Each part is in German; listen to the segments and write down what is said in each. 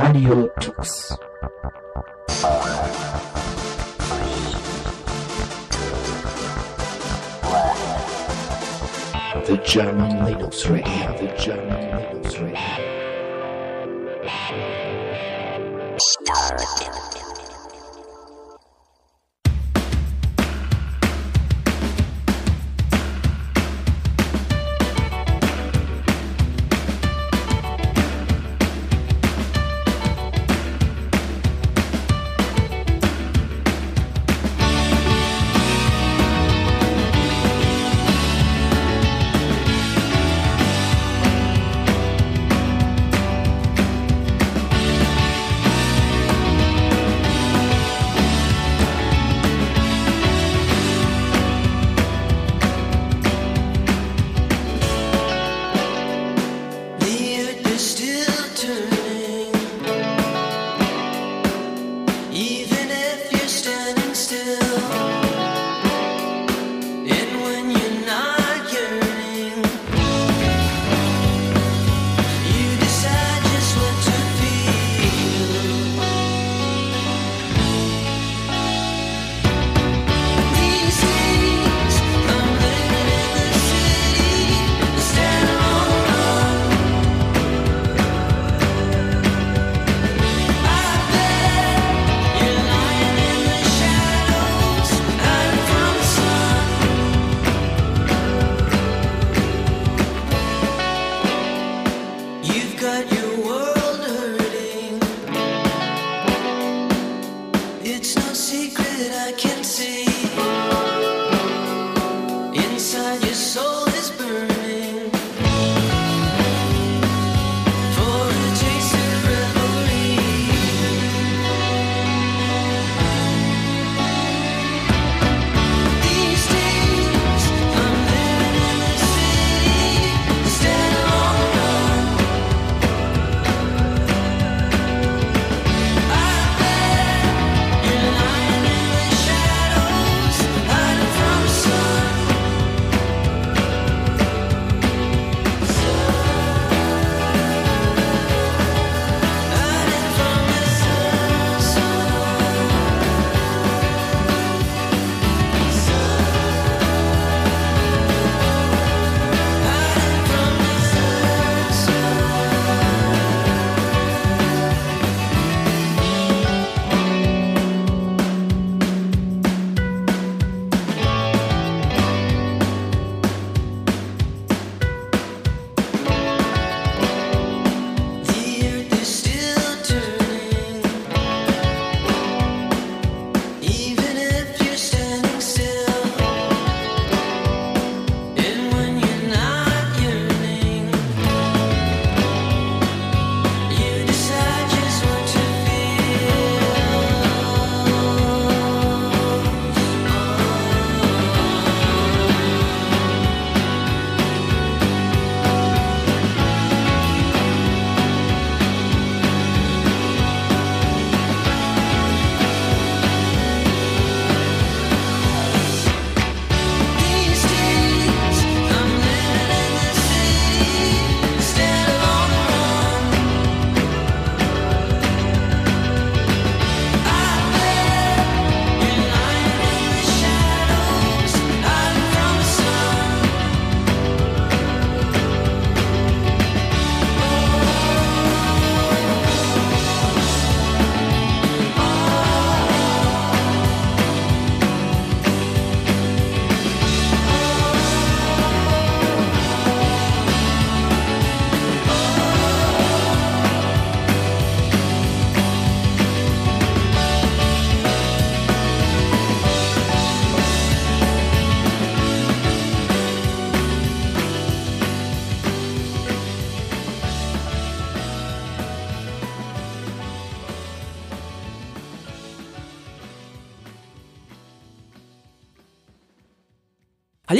Radio Tux. The German Linux Radio, the German Linux Radio.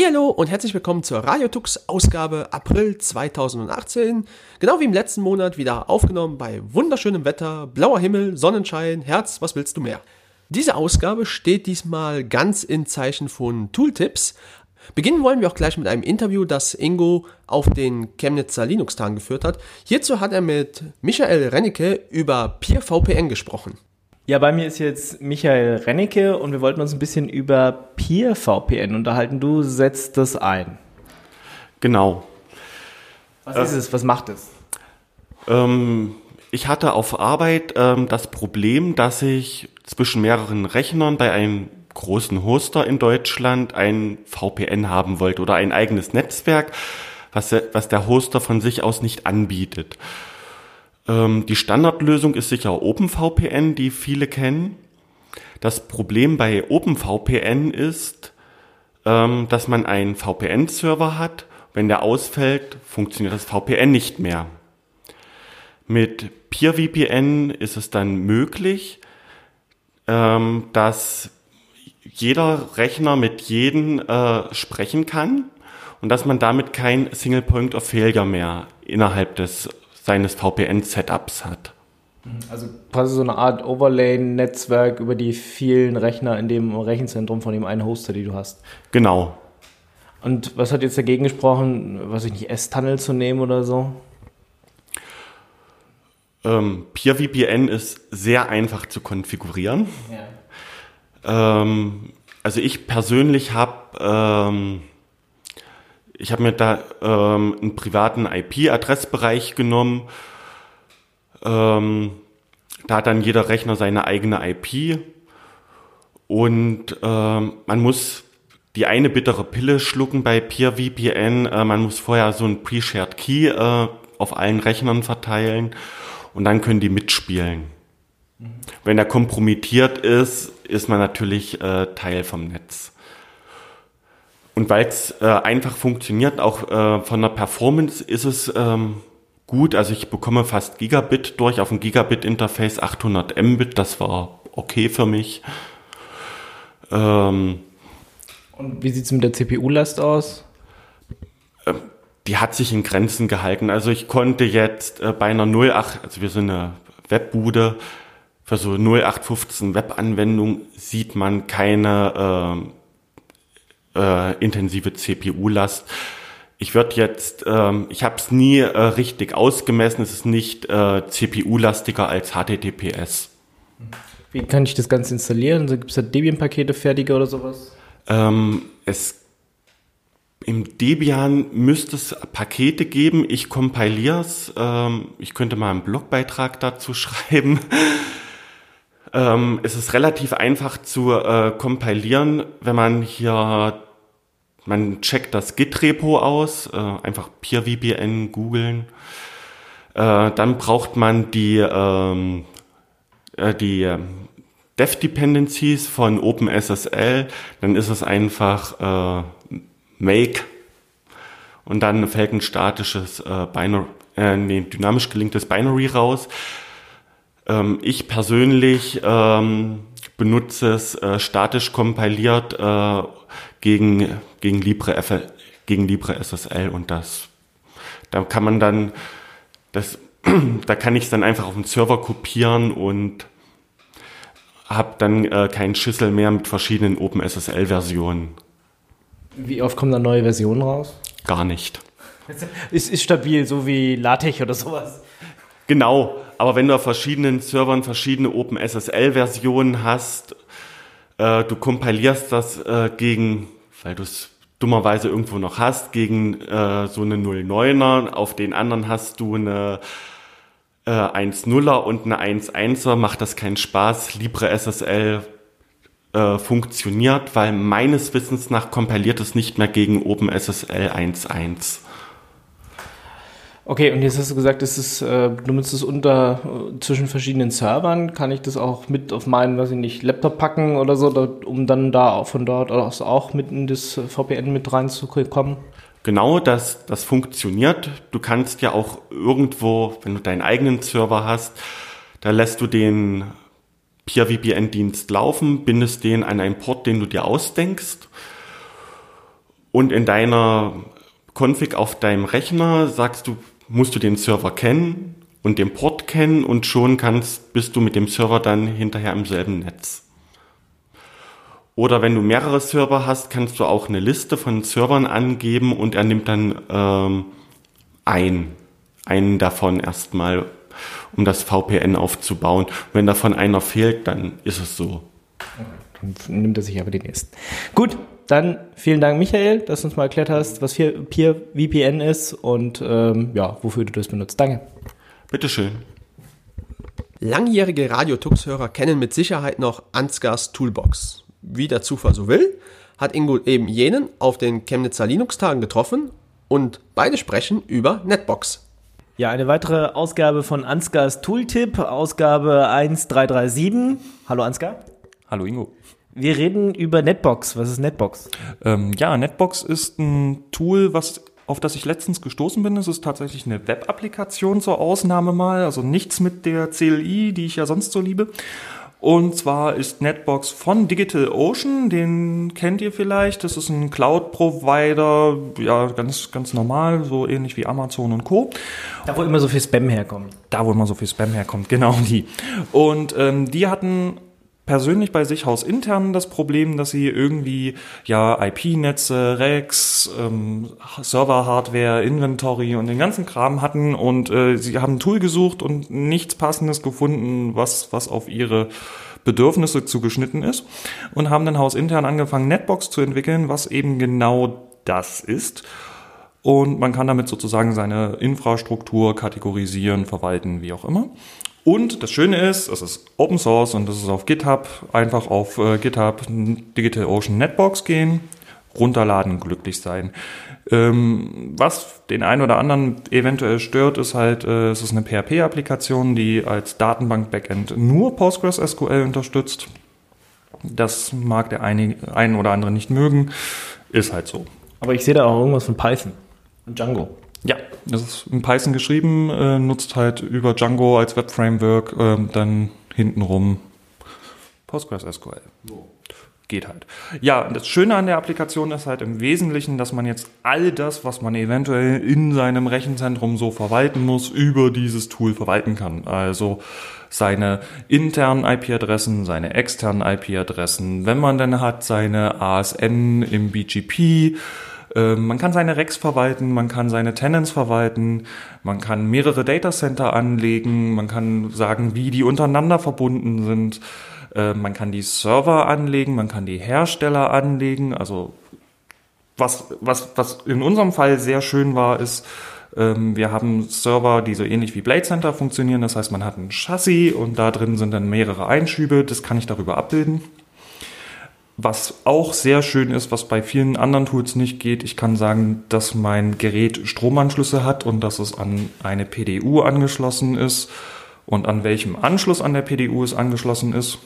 Hallo und herzlich willkommen zur Radiotux Ausgabe April 2018. Genau wie im letzten Monat wieder aufgenommen bei wunderschönem Wetter, blauer Himmel, Sonnenschein, Herz, was willst du mehr? Diese Ausgabe steht diesmal ganz in Zeichen von Tooltips. Beginnen wollen wir auch gleich mit einem Interview, das Ingo auf den Chemnitzer Linux-Tagen geführt hat. Hierzu hat er mit Michael Rennecke über PeerVPN gesprochen. Ja, bei mir ist jetzt Michael Rennecke und wir wollten uns ein bisschen über PeerVPN unterhalten. Du setzt das ein. Genau. Was äh, ist es? Was macht es? Ähm, ich hatte auf Arbeit ähm, das Problem, dass ich zwischen mehreren Rechnern bei einem großen Hoster in Deutschland ein VPN haben wollte oder ein eigenes Netzwerk, was, was der Hoster von sich aus nicht anbietet. Ähm, die Standardlösung ist sicher OpenVPN, die viele kennen. Das Problem bei OpenVPN ist, ähm, dass man einen VPN-Server hat. Wenn der ausfällt, funktioniert das VPN nicht mehr. Mit PeerVPN ist es dann möglich, ähm, dass jeder Rechner mit jedem äh, sprechen kann und dass man damit kein Single Point of Failure mehr innerhalb des seines VPN-Setups hat. Also quasi so eine Art Overlay-Netzwerk über die vielen Rechner in dem Rechenzentrum von dem einen Hoster, die du hast. Genau. Und was hat jetzt dagegen gesprochen, was ich nicht, S-Tunnel zu nehmen oder so? Ähm, PeerVPN ist sehr einfach zu konfigurieren. Ja. Ähm, also ich persönlich habe ähm, ich habe mir da ähm, einen privaten IP-Adressbereich genommen. Ähm, da hat dann jeder Rechner seine eigene IP und ähm, man muss die eine bittere Pille schlucken bei PeerVPN. Äh, man muss vorher so ein Pre-Shared Key äh, auf allen Rechnern verteilen und dann können die mitspielen. Mhm. Wenn er kompromittiert ist, ist man natürlich äh, Teil vom Netz. Und weil es äh, einfach funktioniert, auch äh, von der Performance ist es ähm, gut. Also ich bekomme fast Gigabit durch auf ein Gigabit-Interface, 800 Mbit, das war okay für mich. Ähm, Und wie sieht es mit der CPU-Last aus? Äh, die hat sich in Grenzen gehalten. Also ich konnte jetzt äh, bei einer 08, also wir sind eine Webbude, für so 0815 Webanwendung sieht man keine äh, intensive CPU-Last. Ich würde jetzt, ähm, ich habe es nie äh, richtig ausgemessen, es ist nicht äh, CPU-lastiger als HTTPS. Wie kann ich das Ganze installieren? Gibt es da Debian-Pakete fertige oder sowas? Ähm, es im Debian müsste es Pakete geben. Ich kompiliere es. Ähm, ich könnte mal einen Blogbeitrag dazu schreiben. Ähm, es ist relativ einfach zu äh, kompilieren, wenn man hier, man checkt das Git-Repo aus, äh, einfach PeerVPN googeln. Äh, dann braucht man die, ähm, äh, die Dev-Dependencies von OpenSSL. Dann ist es einfach äh, make und dann fällt ein statisches äh, Binary, äh, nee, dynamisch gelinktes Binary raus. Ähm, ich persönlich ähm, benutze es äh, statisch kompiliert äh, gegen gegen Libre gegen LibreSSL und das da kann man dann das da kann ich es dann einfach auf den Server kopieren und habe dann äh, keinen Schüssel mehr mit verschiedenen OpenSSL-Versionen. Wie oft kommen da neue Versionen raus? Gar nicht. Ist, ist stabil, so wie LaTeX oder sowas. Genau, aber wenn du auf verschiedenen Servern verschiedene OpenSSL-Versionen hast, äh, du kompilierst das äh, gegen, weil du es dummerweise irgendwo noch hast, gegen äh, so eine 09er, auf den anderen hast du eine äh, 1.0er und eine 1.1er, macht das keinen Spaß. LibreSSL äh, funktioniert, weil meines Wissens nach kompiliert es nicht mehr gegen OpenSSL 1.1. Okay, und jetzt hast du gesagt, es ist, äh, du nutzt es unter äh, zwischen verschiedenen Servern. Kann ich das auch mit auf meinen, weiß ich nicht, Laptop packen oder so, da, um dann da von dort aus auch mit in das VPN mit reinzukommen? Genau, das, das funktioniert. Du kannst ja auch irgendwo, wenn du deinen eigenen Server hast, da lässt du den PeerVPN-Dienst laufen, bindest den an einen Port, den du dir ausdenkst und in deiner Config auf deinem Rechner sagst du, musst du den Server kennen und den Port kennen und schon kannst, bist du mit dem Server dann hinterher im selben Netz. Oder wenn du mehrere Server hast, kannst du auch eine Liste von Servern angeben und er nimmt dann ähm, ein, einen davon erstmal, um das VPN aufzubauen. Wenn davon einer fehlt, dann ist es so. Dann nimmt er sich aber den nächsten. Gut, dann vielen Dank, Michael, dass du uns mal erklärt hast, was hier Peer VPN ist und ähm, ja, wofür du das benutzt. Danke. Bitteschön. Langjährige Radio-Tux-Hörer kennen mit Sicherheit noch Ansgars Toolbox. Wie der Zufall so will, hat Ingo eben jenen auf den Chemnitzer Linux-Tagen getroffen und beide sprechen über Netbox. Ja, eine weitere Ausgabe von Ansgars Tooltip, Ausgabe 1337. Hallo Ansgar. Hallo Ingo. Wir reden über Netbox. Was ist Netbox? Ähm, ja, Netbox ist ein Tool, was auf das ich letztens gestoßen bin. Es ist tatsächlich eine Web-Applikation zur Ausnahme mal, also nichts mit der CLI, die ich ja sonst so liebe. Und zwar ist Netbox von DigitalOcean, den kennt ihr vielleicht. Das ist ein Cloud-Provider, ja, ganz, ganz normal, so ähnlich wie Amazon und Co. Da, wo immer so viel Spam herkommt. Da, wo immer so viel Spam herkommt, genau die. Und ähm, die hatten persönlich bei sich hausintern das Problem, dass sie irgendwie ja IP-Netze, Racks, ähm, Server-Hardware, Inventory und den ganzen Kram hatten und äh, sie haben ein Tool gesucht und nichts Passendes gefunden, was was auf ihre Bedürfnisse zugeschnitten ist und haben dann hausintern angefangen Netbox zu entwickeln, was eben genau das ist. Und man kann damit sozusagen seine Infrastruktur kategorisieren, verwalten, wie auch immer. Und das Schöne ist, es ist Open Source und es ist auf GitHub. Einfach auf äh, GitHub DigitalOcean Netbox gehen, runterladen, glücklich sein. Ähm, was den einen oder anderen eventuell stört, ist halt, äh, es ist eine PHP-Applikation, die als Datenbank-Backend nur PostgreSQL unterstützt. Das mag der eine, ein oder andere nicht mögen. Ist halt so. Aber ich sehe da auch irgendwas von Python und Django. Ja, das ist in Python geschrieben, äh, nutzt halt über Django als Web-Framework äh, dann hintenrum PostgreSQL. Geht halt. Ja, das Schöne an der Applikation ist halt im Wesentlichen, dass man jetzt all das, was man eventuell in seinem Rechenzentrum so verwalten muss, über dieses Tool verwalten kann. Also seine internen IP-Adressen, seine externen IP-Adressen, wenn man dann hat seine ASN im BGP, man kann seine Racks verwalten, man kann seine Tenants verwalten, man kann mehrere Datacenter anlegen, man kann sagen, wie die untereinander verbunden sind. Ähm, man kann die Server anlegen, man kann die Hersteller anlegen. Also was, was, was in unserem Fall sehr schön war, ist, ähm, wir haben Server, die so ähnlich wie Blade Center funktionieren. Das heißt, man hat ein Chassis und da drin sind dann mehrere Einschübe. Das kann ich darüber abbilden. Was auch sehr schön ist, was bei vielen anderen Tools nicht geht, ich kann sagen, dass mein Gerät Stromanschlüsse hat und dass es an eine PDU angeschlossen ist und an welchem Anschluss an der PDU es angeschlossen ist.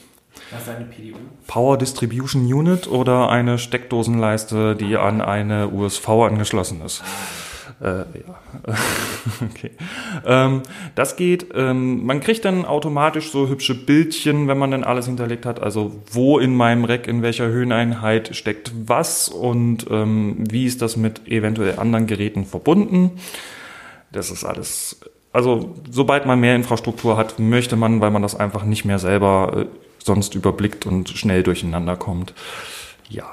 Was ist eine PDU? Power Distribution Unit oder eine Steckdosenleiste, die an eine USV angeschlossen ist. Äh, ja. okay. Ähm, das geht. Ähm, man kriegt dann automatisch so hübsche Bildchen, wenn man dann alles hinterlegt hat. Also wo in meinem Rack, in welcher Höheneinheit steckt was und ähm, wie ist das mit eventuell anderen Geräten verbunden. Das ist alles. Also sobald man mehr Infrastruktur hat, möchte man, weil man das einfach nicht mehr selber äh, sonst überblickt und schnell durcheinander kommt. Ja.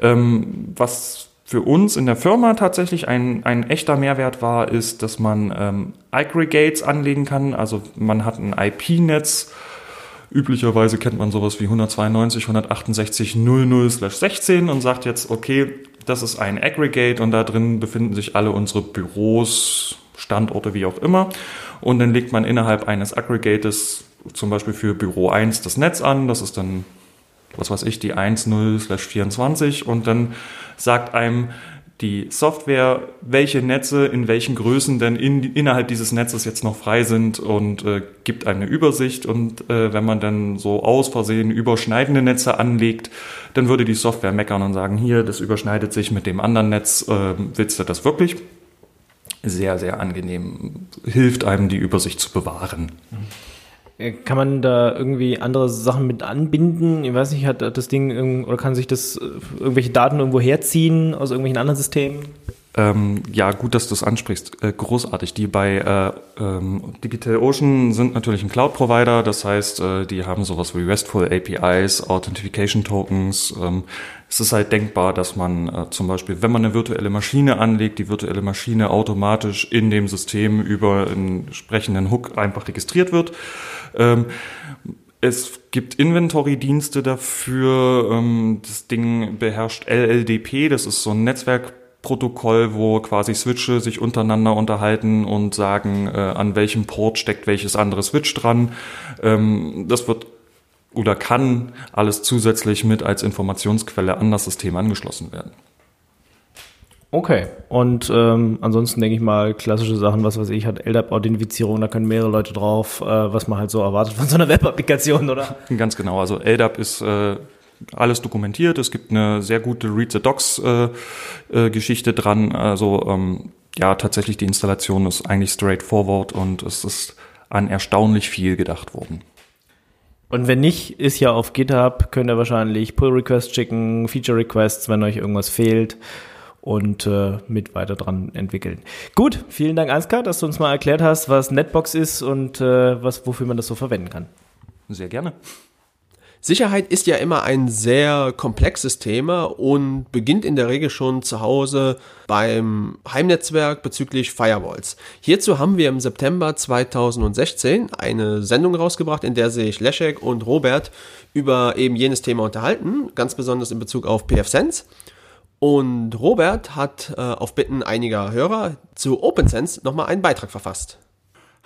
Ähm, was für uns in der Firma tatsächlich ein, ein echter Mehrwert war, ist, dass man ähm, Aggregates anlegen kann. Also man hat ein IP-Netz. Üblicherweise kennt man sowas wie 192.168.00/16 und sagt jetzt, okay, das ist ein Aggregate und da drin befinden sich alle unsere Büros, Standorte, wie auch immer. Und dann legt man innerhalb eines Aggregates zum Beispiel für Büro 1 das Netz an. Das ist dann was weiß ich, die 1.0/24 und dann sagt einem die Software, welche Netze in welchen Größen denn in, innerhalb dieses Netzes jetzt noch frei sind und äh, gibt eine Übersicht. Und äh, wenn man dann so aus Versehen überschneidende Netze anlegt, dann würde die Software meckern und sagen, hier, das überschneidet sich mit dem anderen Netz, äh, willst du das wirklich? Sehr, sehr angenehm, hilft einem die Übersicht zu bewahren. Mhm. Äh, kann man da irgendwie andere Sachen mit anbinden? Ich weiß nicht, hat das Ding oder kann sich das äh, irgendwelche Daten irgendwo herziehen aus irgendwelchen anderen Systemen? Ähm, ja, gut, dass du es ansprichst. Äh, großartig. Die bei äh, ähm, DigitalOcean sind natürlich ein Cloud-Provider. Das heißt, äh, die haben sowas wie RESTful APIs, Authentification Tokens. Ähm, es ist halt denkbar, dass man äh, zum Beispiel, wenn man eine virtuelle Maschine anlegt, die virtuelle Maschine automatisch in dem System über einen entsprechenden Hook einfach registriert wird. Ähm, es gibt Inventory-Dienste dafür. Ähm, das Ding beherrscht LLDP, das ist so ein Netzwerkprotokoll, wo quasi Switche sich untereinander unterhalten und sagen, äh, an welchem Port steckt welches andere Switch dran. Ähm, das wird oder kann alles zusätzlich mit als Informationsquelle an das System angeschlossen werden. Okay. Und ähm, ansonsten denke ich mal, klassische Sachen, was weiß ich, hat LDAP-Authentifizierung, da können mehrere Leute drauf, äh, was man halt so erwartet von so einer Web-Applikation, oder? Ganz genau. Also LDAP ist äh, alles dokumentiert. Es gibt eine sehr gute Read the Docs äh, äh, Geschichte dran. Also ähm, ja, tatsächlich die Installation ist eigentlich straightforward und es ist an erstaunlich viel gedacht worden. Und wenn nicht, ist ja auf GitHub, könnt ihr wahrscheinlich Pull-Requests schicken, Feature-Requests, wenn euch irgendwas fehlt und äh, mit weiter dran entwickeln. Gut, vielen Dank, Ansgar, dass du uns mal erklärt hast, was Netbox ist und äh, was, wofür man das so verwenden kann. Sehr gerne. Sicherheit ist ja immer ein sehr komplexes Thema und beginnt in der Regel schon zu Hause beim Heimnetzwerk bezüglich Firewalls. Hierzu haben wir im September 2016 eine Sendung rausgebracht, in der sich Leszek und Robert über eben jenes Thema unterhalten, ganz besonders in Bezug auf PFSense. Und Robert hat äh, auf Bitten einiger Hörer zu OpenSense nochmal einen Beitrag verfasst.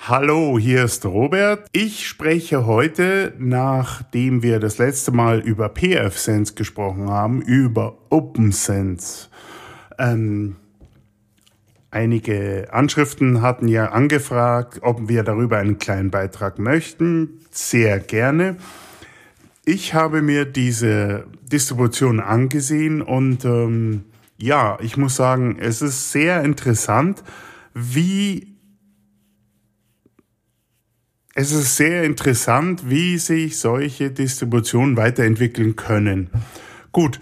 Hallo, hier ist Robert. Ich spreche heute, nachdem wir das letzte Mal über PFSense gesprochen haben, über OpenSense. Ähm, einige Anschriften hatten ja angefragt, ob wir darüber einen kleinen Beitrag möchten. Sehr gerne. Ich habe mir diese Distribution angesehen und ähm, ja, ich muss sagen, es ist sehr interessant, wie es ist sehr interessant, wie sich solche Distributionen weiterentwickeln können. Gut,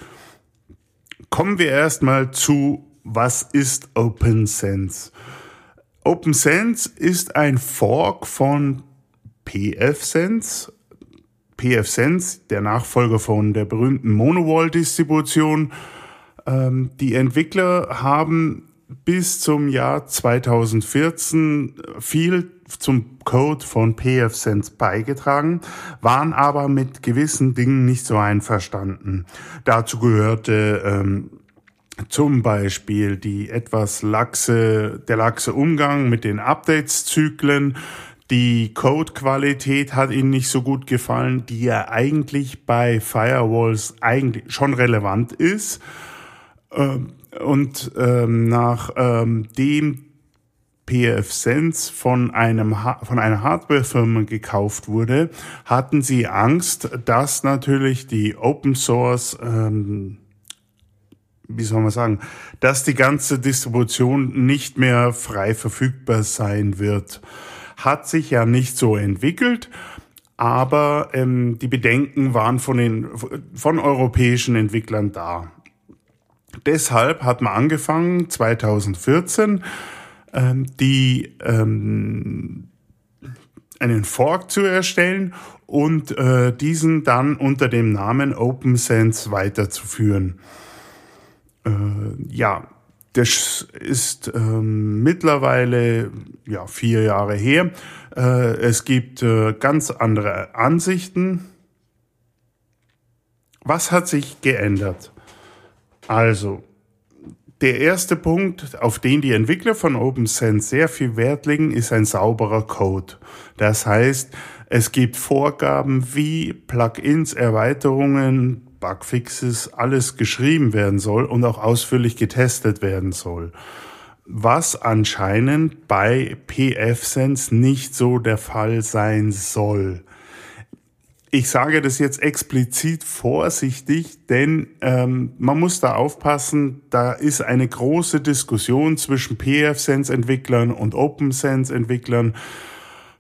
kommen wir erstmal zu, was ist OpenSense? OpenSense ist ein Fork von PFSense, PFSense, der Nachfolger von der berühmten Monowall-Distribution. Ähm, die Entwickler haben bis zum Jahr 2014 viel zum Code von PFSense beigetragen, waren aber mit gewissen Dingen nicht so einverstanden. Dazu gehörte ähm, zum Beispiel die etwas laxe, der laxe Umgang mit den Updates-Zyklen, die Codequalität hat ihnen nicht so gut gefallen, die ja eigentlich bei Firewalls eigentlich schon relevant ist. Ähm, und ähm, nach ähm, dem PF Sense von einem von einer Hardwarefirma gekauft wurde, hatten sie Angst, dass natürlich die Open Source ähm, wie soll man sagen, dass die ganze Distribution nicht mehr frei verfügbar sein wird hat sich ja nicht so entwickelt, aber ähm, die Bedenken waren von den von europäischen Entwicklern da. Deshalb hat man angefangen 2014 ähm, die ähm, einen Fork zu erstellen und äh, diesen dann unter dem Namen OpenSense weiterzuführen. Äh, ja, das ist ähm, mittlerweile ja, vier Jahre her. Äh, es gibt äh, ganz andere Ansichten. Was hat sich geändert? Also, der erste Punkt, auf den die Entwickler von OpenSense sehr viel Wert legen, ist ein sauberer Code. Das heißt, es gibt Vorgaben, wie Plugins, Erweiterungen, Bugfixes, alles geschrieben werden soll und auch ausführlich getestet werden soll. Was anscheinend bei PFSense nicht so der Fall sein soll. Ich sage das jetzt explizit vorsichtig, denn ähm, man muss da aufpassen, da ist eine große Diskussion zwischen PFSense-Entwicklern und OpenSense-Entwicklern,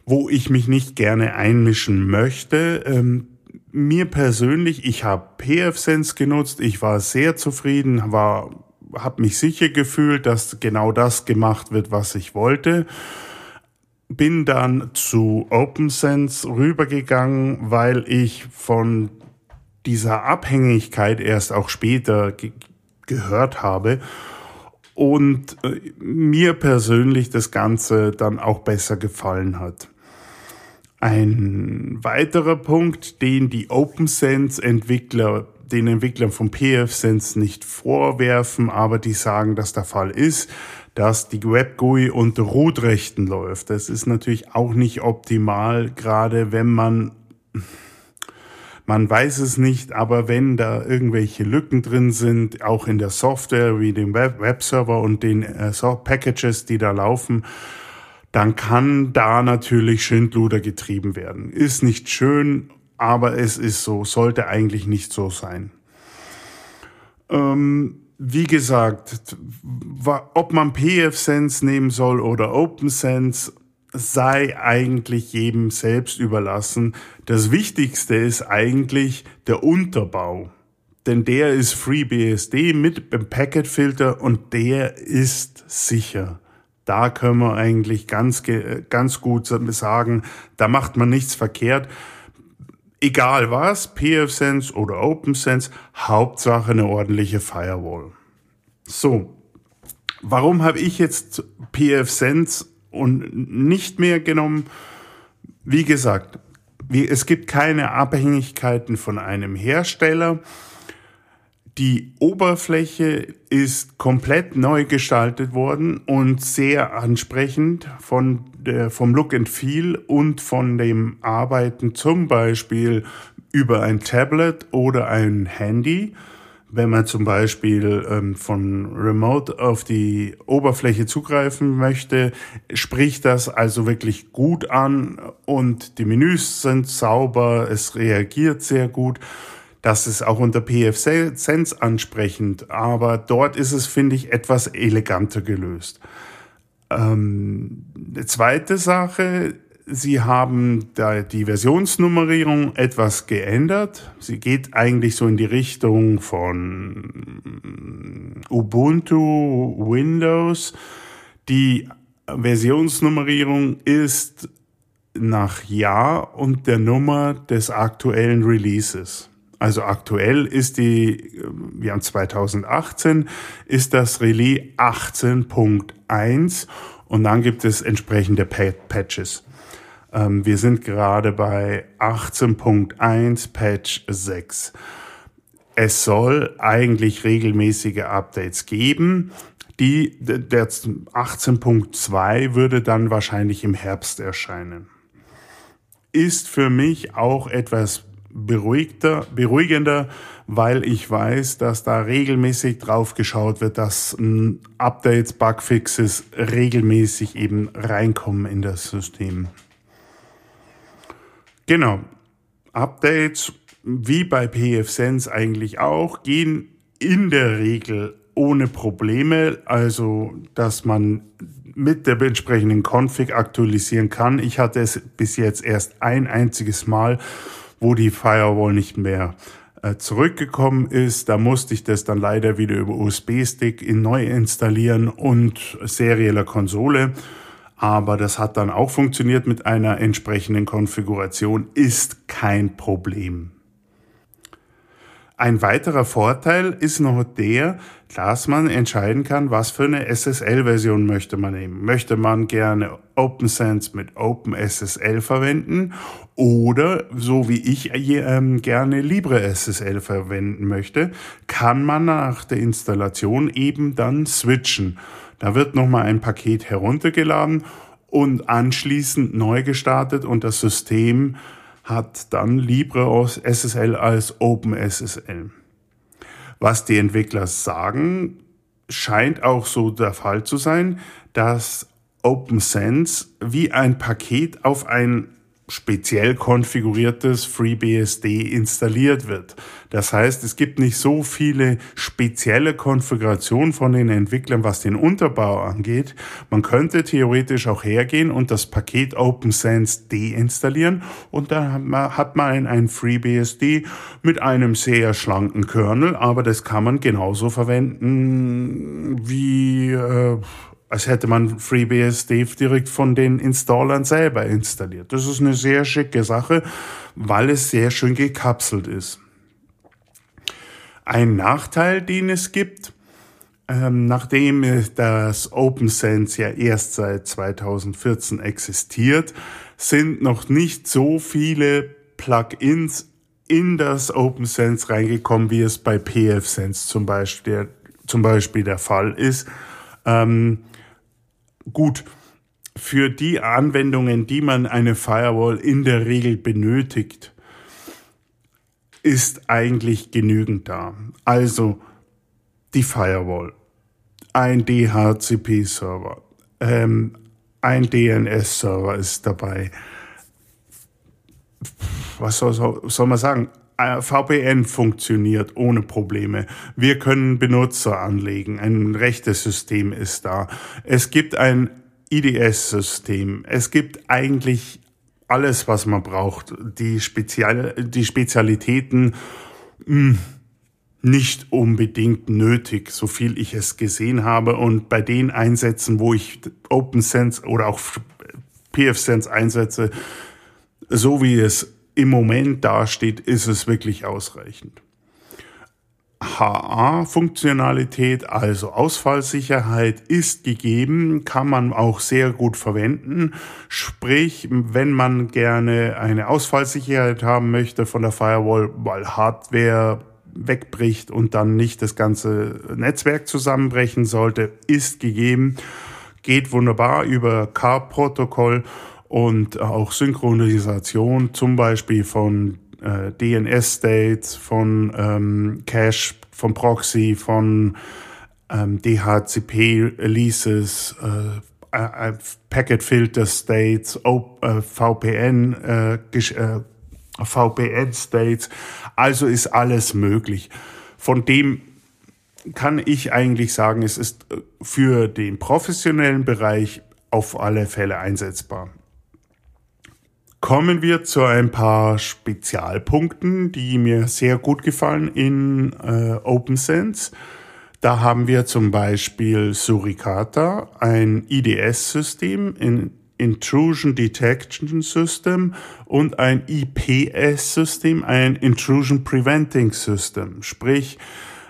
wo ich mich nicht gerne einmischen möchte. Ähm, mir persönlich, ich habe PFSense genutzt, ich war sehr zufrieden, war habe mich sicher gefühlt, dass genau das gemacht wird, was ich wollte. Bin dann zu OpenSense rübergegangen, weil ich von dieser Abhängigkeit erst auch später ge gehört habe und äh, mir persönlich das Ganze dann auch besser gefallen hat. Ein weiterer Punkt, den die OpenSense-Entwickler den Entwicklern von PFSense nicht vorwerfen, aber die sagen, dass der Fall ist, dass die WebGUI unter Root-Rechten läuft. Das ist natürlich auch nicht optimal, gerade wenn man man weiß es nicht, aber wenn da irgendwelche Lücken drin sind, auch in der Software wie dem Web Webserver und den äh, Packages, die da laufen, dann kann da natürlich Schindluder getrieben werden. Ist nicht schön, aber es ist so, sollte eigentlich nicht so sein. Ähm, wie gesagt, ob man PFSense nehmen soll oder OpenSense, sei eigentlich jedem selbst überlassen. Das Wichtigste ist eigentlich der Unterbau. Denn der ist FreeBSD mit dem Packetfilter und der ist sicher. Da können wir eigentlich ganz, ganz gut sagen, da macht man nichts verkehrt. Egal was, PFSense oder OpenSense, Hauptsache eine ordentliche Firewall. So, warum habe ich jetzt PFSense und nicht mehr genommen. Wie gesagt, es gibt keine Abhängigkeiten von einem Hersteller. Die Oberfläche ist komplett neu gestaltet worden und sehr ansprechend von der, vom Look and Feel und von dem Arbeiten zum Beispiel über ein Tablet oder ein Handy wenn man zum Beispiel ähm, von Remote auf die Oberfläche zugreifen möchte, spricht das also wirklich gut an und die Menüs sind sauber, es reagiert sehr gut. Das ist auch unter PF-Sense ansprechend, aber dort ist es, finde ich, etwas eleganter gelöst. Ähm, zweite Sache, Sie haben da die Versionsnummerierung etwas geändert. Sie geht eigentlich so in die Richtung von Ubuntu, Windows. Die Versionsnummerierung ist nach Jahr und der Nummer des aktuellen Releases. Also aktuell ist die, wir haben 2018, ist das Relais 18.1 und dann gibt es entsprechende Patches. Ähm, wir sind gerade bei 18.1 Patch 6. Es soll eigentlich regelmäßige Updates geben. Die, der 18.2 würde dann wahrscheinlich im Herbst erscheinen. Ist für mich auch etwas beruhigter, beruhigender, weil ich weiß, dass da regelmäßig drauf geschaut wird, dass Updates, Bugfixes regelmäßig eben reinkommen in das System. Genau. Updates, wie bei PFSense eigentlich auch, gehen in der Regel ohne Probleme, also dass man mit der entsprechenden Config aktualisieren kann. Ich hatte es bis jetzt erst ein einziges Mal, wo die Firewall nicht mehr äh, zurückgekommen ist. Da musste ich das dann leider wieder über USB-Stick in neu installieren und serieller Konsole aber das hat dann auch funktioniert mit einer entsprechenden Konfiguration, ist kein Problem. Ein weiterer Vorteil ist noch der, dass man entscheiden kann, was für eine SSL-Version möchte man nehmen. Möchte man gerne OpenSense mit OpenSSL verwenden oder, so wie ich äh, gerne LibreSSL verwenden möchte, kann man nach der Installation eben dann switchen. Da wird nochmal ein Paket heruntergeladen und anschließend neu gestartet und das System hat dann LibreSSL als OpenSSL. Was die Entwickler sagen, scheint auch so der Fall zu sein, dass OpenSense wie ein Paket auf ein speziell konfiguriertes FreeBSD installiert wird. Das heißt, es gibt nicht so viele spezielle Konfigurationen von den Entwicklern, was den Unterbau angeht. Man könnte theoretisch auch hergehen und das Paket OpenSense deinstallieren und dann hat man ein FreeBSD mit einem sehr schlanken Kernel, aber das kann man genauso verwenden wie äh, als hätte man FreeBSD direkt von den Installern selber installiert. Das ist eine sehr schicke Sache, weil es sehr schön gekapselt ist. Ein Nachteil, den es gibt, ähm, nachdem das OpenSense ja erst seit 2014 existiert, sind noch nicht so viele Plugins in das OpenSense reingekommen, wie es bei PFSense zum Beispiel, zum Beispiel der Fall ist. Ähm, gut, für die Anwendungen, die man eine Firewall in der Regel benötigt, ist eigentlich genügend da. Also die Firewall, ein DHCP-Server, ähm, ein DNS-Server ist dabei. Was soll, soll man sagen? Äh, VPN funktioniert ohne Probleme. Wir können Benutzer anlegen. Ein rechtes System ist da. Es gibt ein IDS-System. Es gibt eigentlich alles, was man braucht. Die, Spezial die Spezialitäten mh, hm, nicht unbedingt nötig, so viel ich es gesehen habe. Und bei den Einsätzen, wo ich OpenSense oder auch PFSense einsetze, so wie es im Moment dasteht, ist es wirklich ausreichend. HA-Funktionalität, also Ausfallsicherheit, ist gegeben, kann man auch sehr gut verwenden. Sprich, wenn man gerne eine Ausfallsicherheit haben möchte von der Firewall, weil Hardware wegbricht und dann nicht das ganze Netzwerk zusammenbrechen sollte, ist gegeben. Geht wunderbar über CAR-Protokoll und auch Synchronisation zum Beispiel von äh, DNS-States, von ähm, Cache, von Proxy, von ähm, DHCP-Releases, äh, äh, Packet Filter States, äh, VPN, äh, äh VPN States. Also ist alles möglich. Von dem kann ich eigentlich sagen, es ist äh, für den professionellen Bereich auf alle Fälle einsetzbar. Kommen wir zu ein paar Spezialpunkten, die mir sehr gut gefallen in äh, OpenSense. Da haben wir zum Beispiel Suricata, ein IDS-System, ein Intrusion Detection System und ein IPS-System, ein Intrusion Preventing System. Sprich,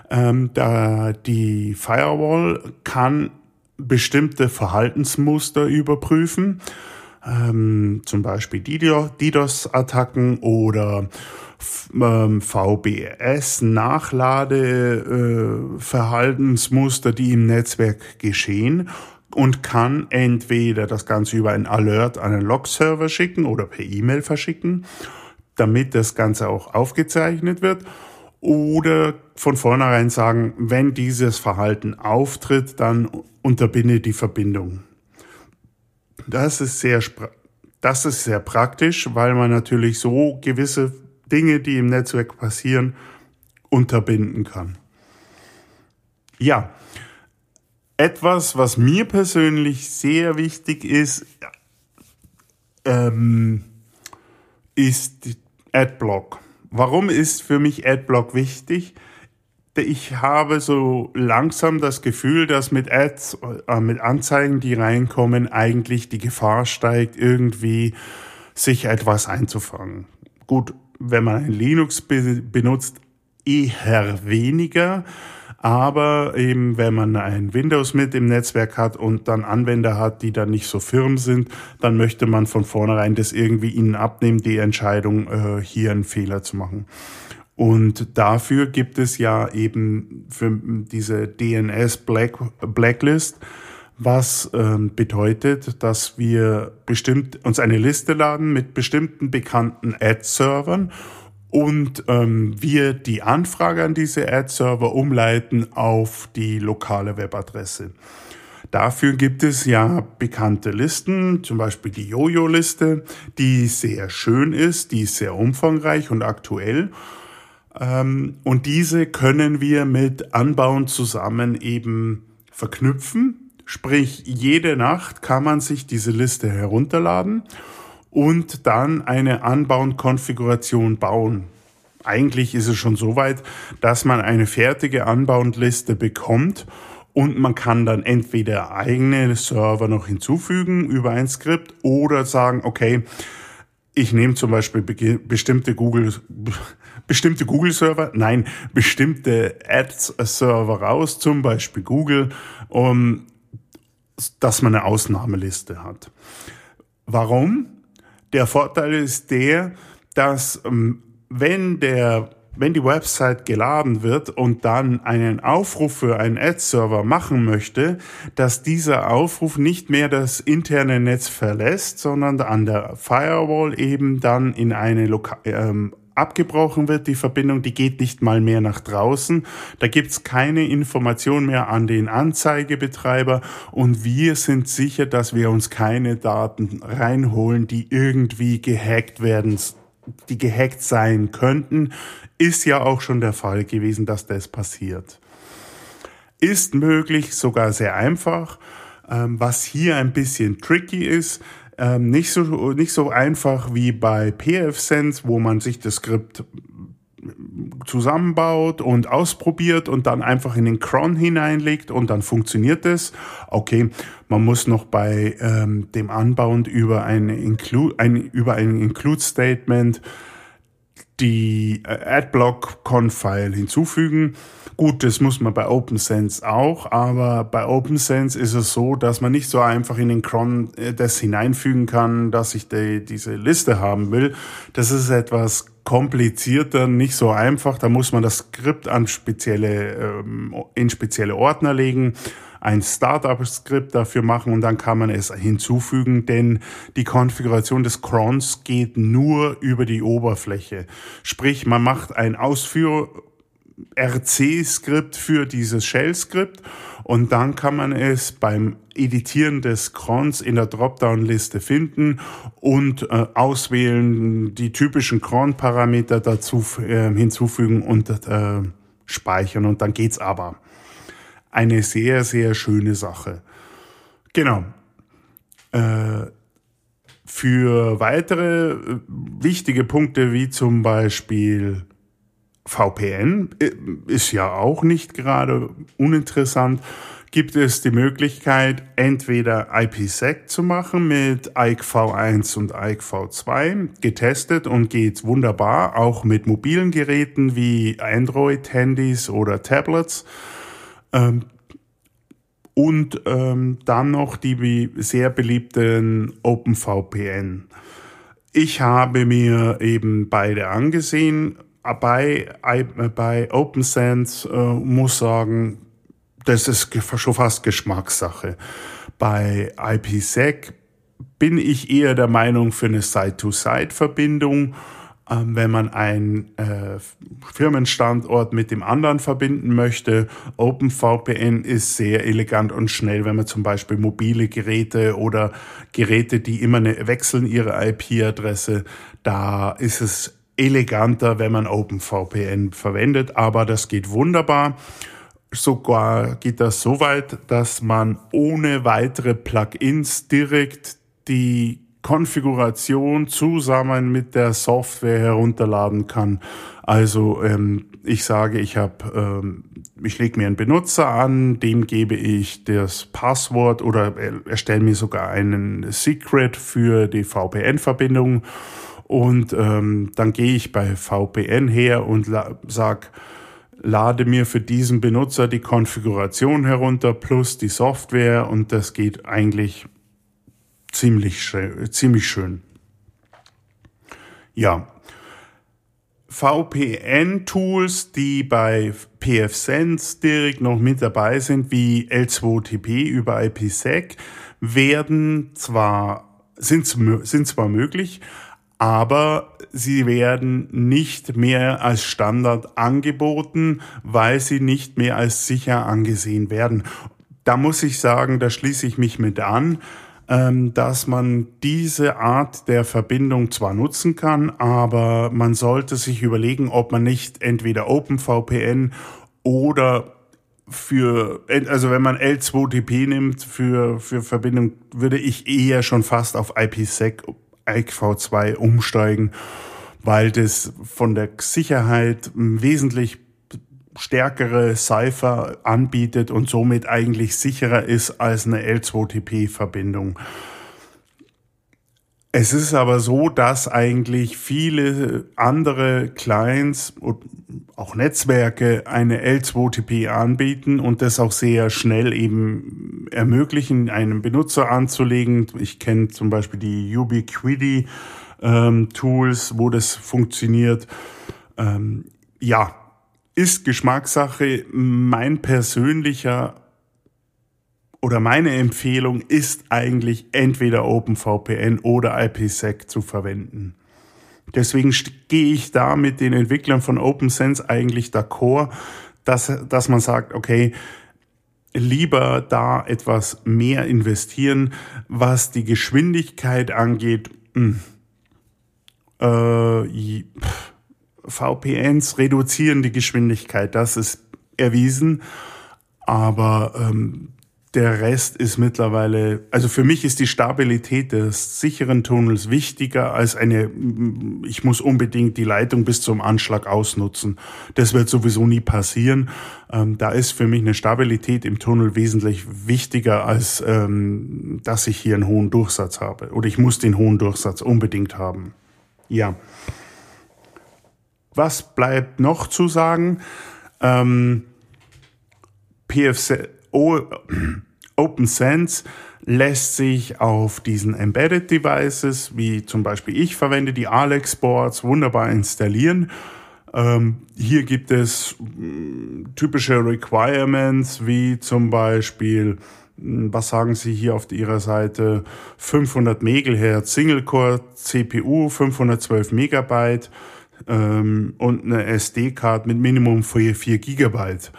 ähm, da die Firewall kann bestimmte Verhaltensmuster überprüfen ähm, zum Beispiel DDoS-Attacken oder ähm, VBS-Nachladeverhaltensmuster, äh, die im Netzwerk geschehen und kann entweder das Ganze über ein Alert an einen Log-Server schicken oder per E-Mail verschicken, damit das Ganze auch aufgezeichnet wird oder von vornherein sagen, wenn dieses Verhalten auftritt, dann unterbinde die Verbindung. Das ist sehr, das ist sehr praktisch, weil man natürlich so gewisse Dinge, die im Netzwerk passieren, unterbinden kann. Ja, etwas, was mir persönlich sehr wichtig ist, ähm, ist Adblock. Warum ist für mich Adblock wichtig? Ich habe so langsam das Gefühl, dass mit Ads, äh, mit Anzeigen, die reinkommen, eigentlich die Gefahr steigt, irgendwie sich etwas einzufangen. Gut, wenn man ein Linux be benutzt, eher weniger. Aber eben, wenn man ein Windows mit im Netzwerk hat und dann Anwender hat, die dann nicht so firm sind, dann möchte man von vornherein das irgendwie ihnen abnehmen, die Entscheidung, äh, hier einen Fehler zu machen. Und dafür gibt es ja eben für diese DNS Black, Blacklist, was ähm, bedeutet, dass wir bestimmt uns eine Liste laden mit bestimmten bekannten Ad-Servern und ähm, wir die Anfrage an diese Ad-Server umleiten auf die lokale Webadresse. Dafür gibt es ja bekannte Listen, zum Beispiel die Jojo-Liste, die sehr schön ist, die ist sehr umfangreich und aktuell. Ähm, und diese können wir mit Anbauen zusammen eben verknüpfen. Sprich, jede Nacht kann man sich diese Liste herunterladen und dann eine Unbound-Konfiguration bauen. Eigentlich ist es schon so weit, dass man eine fertige Unbound-Liste bekommt und man kann dann entweder eigene Server noch hinzufügen über ein Skript oder sagen, okay, ich nehme zum Beispiel bestimmte Google, bestimmte Google-Server, nein, bestimmte Ads-Server raus, zum Beispiel Google, um, dass man eine Ausnahmeliste hat. Warum? Der Vorteil ist der, dass ähm, wenn der wenn die Website geladen wird und dann einen Aufruf für einen Ad-Server machen möchte, dass dieser Aufruf nicht mehr das interne Netz verlässt, sondern an der Firewall eben dann in eine Loka ähm, abgebrochen wird, die Verbindung, die geht nicht mal mehr nach draußen. Da gibt's keine Information mehr an den Anzeigebetreiber und wir sind sicher, dass wir uns keine Daten reinholen, die irgendwie gehackt werden, die gehackt sein könnten. Ist ja auch schon der Fall gewesen, dass das passiert. Ist möglich, sogar sehr einfach. Ähm, was hier ein bisschen tricky ist, ähm, nicht so, nicht so einfach wie bei pfSense, wo man sich das Skript zusammenbaut und ausprobiert und dann einfach in den Cron hineinlegt und dann funktioniert es. Okay, man muss noch bei ähm, dem Anbauen über ein Include, ein, über ein Include Statement die äh, Adblock-Conf-File hinzufügen. Gut, das muss man bei OpenSense auch, aber bei OpenSense ist es so, dass man nicht so einfach in den Cron äh, das hineinfügen kann, dass ich die, diese Liste haben will. Das ist etwas komplizierter, nicht so einfach. Da muss man das Skript an spezielle, ähm, in spezielle Ordner legen ein Startup-Skript dafür machen und dann kann man es hinzufügen, denn die Konfiguration des Crons geht nur über die Oberfläche. Sprich, man macht ein Ausführ RC-Skript für dieses Shell-Skript und dann kann man es beim Editieren des Crons in der Dropdown-Liste finden und äh, auswählen, die typischen Cron-Parameter dazu äh, hinzufügen und äh, speichern und dann geht's aber eine sehr, sehr schöne Sache. Genau. Äh, für weitere äh, wichtige Punkte wie zum Beispiel VPN äh, ist ja auch nicht gerade uninteressant. Gibt es die Möglichkeit, entweder IPsec zu machen mit IKV1 und IKV2, getestet und geht wunderbar, auch mit mobilen Geräten wie Android-Handys oder Tablets ähm, und ähm, dann noch die sehr beliebten OpenVPN. Ich habe mir eben beide angesehen. Bei, bei OpenSense äh, muss sagen, das ist schon fast Geschmackssache. Bei IPsec bin ich eher der Meinung für eine Side-to-Side-Verbindung ähm, wenn man einen äh, Firmenstandort mit dem anderen verbinden möchte. OpenVPN ist sehr elegant und schnell, wenn man zum Beispiel mobile Geräte oder Geräte, die immer eine, wechseln ihre IP-Adresse, da ist es eleganter, wenn man OpenVPN verwendet, aber das geht wunderbar. Sogar geht das so weit, dass man ohne weitere Plugins direkt die Konfiguration zusammen mit der Software herunterladen kann. Also ähm, ich sage, ich habe, ähm, ich lege mir einen Benutzer an, dem gebe ich das Passwort oder erstelle mir sogar einen Secret für die VPN-Verbindung und ähm, dann gehe ich bei VPN her und la sag lade mir für diesen Benutzer die Konfiguration herunter plus die Software und das geht eigentlich ziemlich, ziemlich schön. Ja. VPN-Tools, die bei pfSense direkt noch mit dabei sind, wie L2TP über IPsec, werden zwar, sind, sind zwar möglich, aber sie werden nicht mehr als Standard angeboten, weil sie nicht mehr als sicher angesehen werden da muss ich sagen, da schließe ich mich mit an, dass man diese Art der Verbindung zwar nutzen kann, aber man sollte sich überlegen, ob man nicht entweder OpenVPN oder für, also wenn man L2TP nimmt für, für Verbindung, würde ich eher schon fast auf IPsec, IPv2 umsteigen, weil das von der Sicherheit wesentlich stärkere Cipher anbietet und somit eigentlich sicherer ist als eine L2TP-Verbindung. Es ist aber so, dass eigentlich viele andere Clients und auch Netzwerke eine L2TP anbieten und das auch sehr schnell eben ermöglichen, einen Benutzer anzulegen. Ich kenne zum Beispiel die Ubiquiti ähm, Tools, wo das funktioniert. Ähm, ja, ist Geschmackssache. Mein persönlicher oder meine Empfehlung ist eigentlich entweder OpenVPN oder IPsec zu verwenden. Deswegen gehe ich da mit den Entwicklern von OpenSense eigentlich d'accord, dass, dass man sagt, okay, lieber da etwas mehr investieren, was die Geschwindigkeit angeht. Mh, hm, äh, pff, VPNs reduzieren die Geschwindigkeit, das ist erwiesen. Aber ähm, der Rest ist mittlerweile, also für mich ist die Stabilität des sicheren Tunnels wichtiger als eine, ich muss unbedingt die Leitung bis zum Anschlag ausnutzen. Das wird sowieso nie passieren. Ähm, da ist für mich eine Stabilität im Tunnel wesentlich wichtiger, als ähm, dass ich hier einen hohen Durchsatz habe. Oder ich muss den hohen Durchsatz unbedingt haben. Ja. Was bleibt noch zu sagen? Ähm, PFC, o, OpenSense lässt sich auf diesen Embedded Devices, wie zum Beispiel ich verwende die Alex Boards, wunderbar installieren. Ähm, hier gibt es mm, typische Requirements, wie zum Beispiel, mm, was sagen Sie hier auf Ihrer Seite, 500 MHz Single Core CPU, 512 Megabyte, ähm, und eine SD-Card mit Minimum 4, 4 Gigabyte.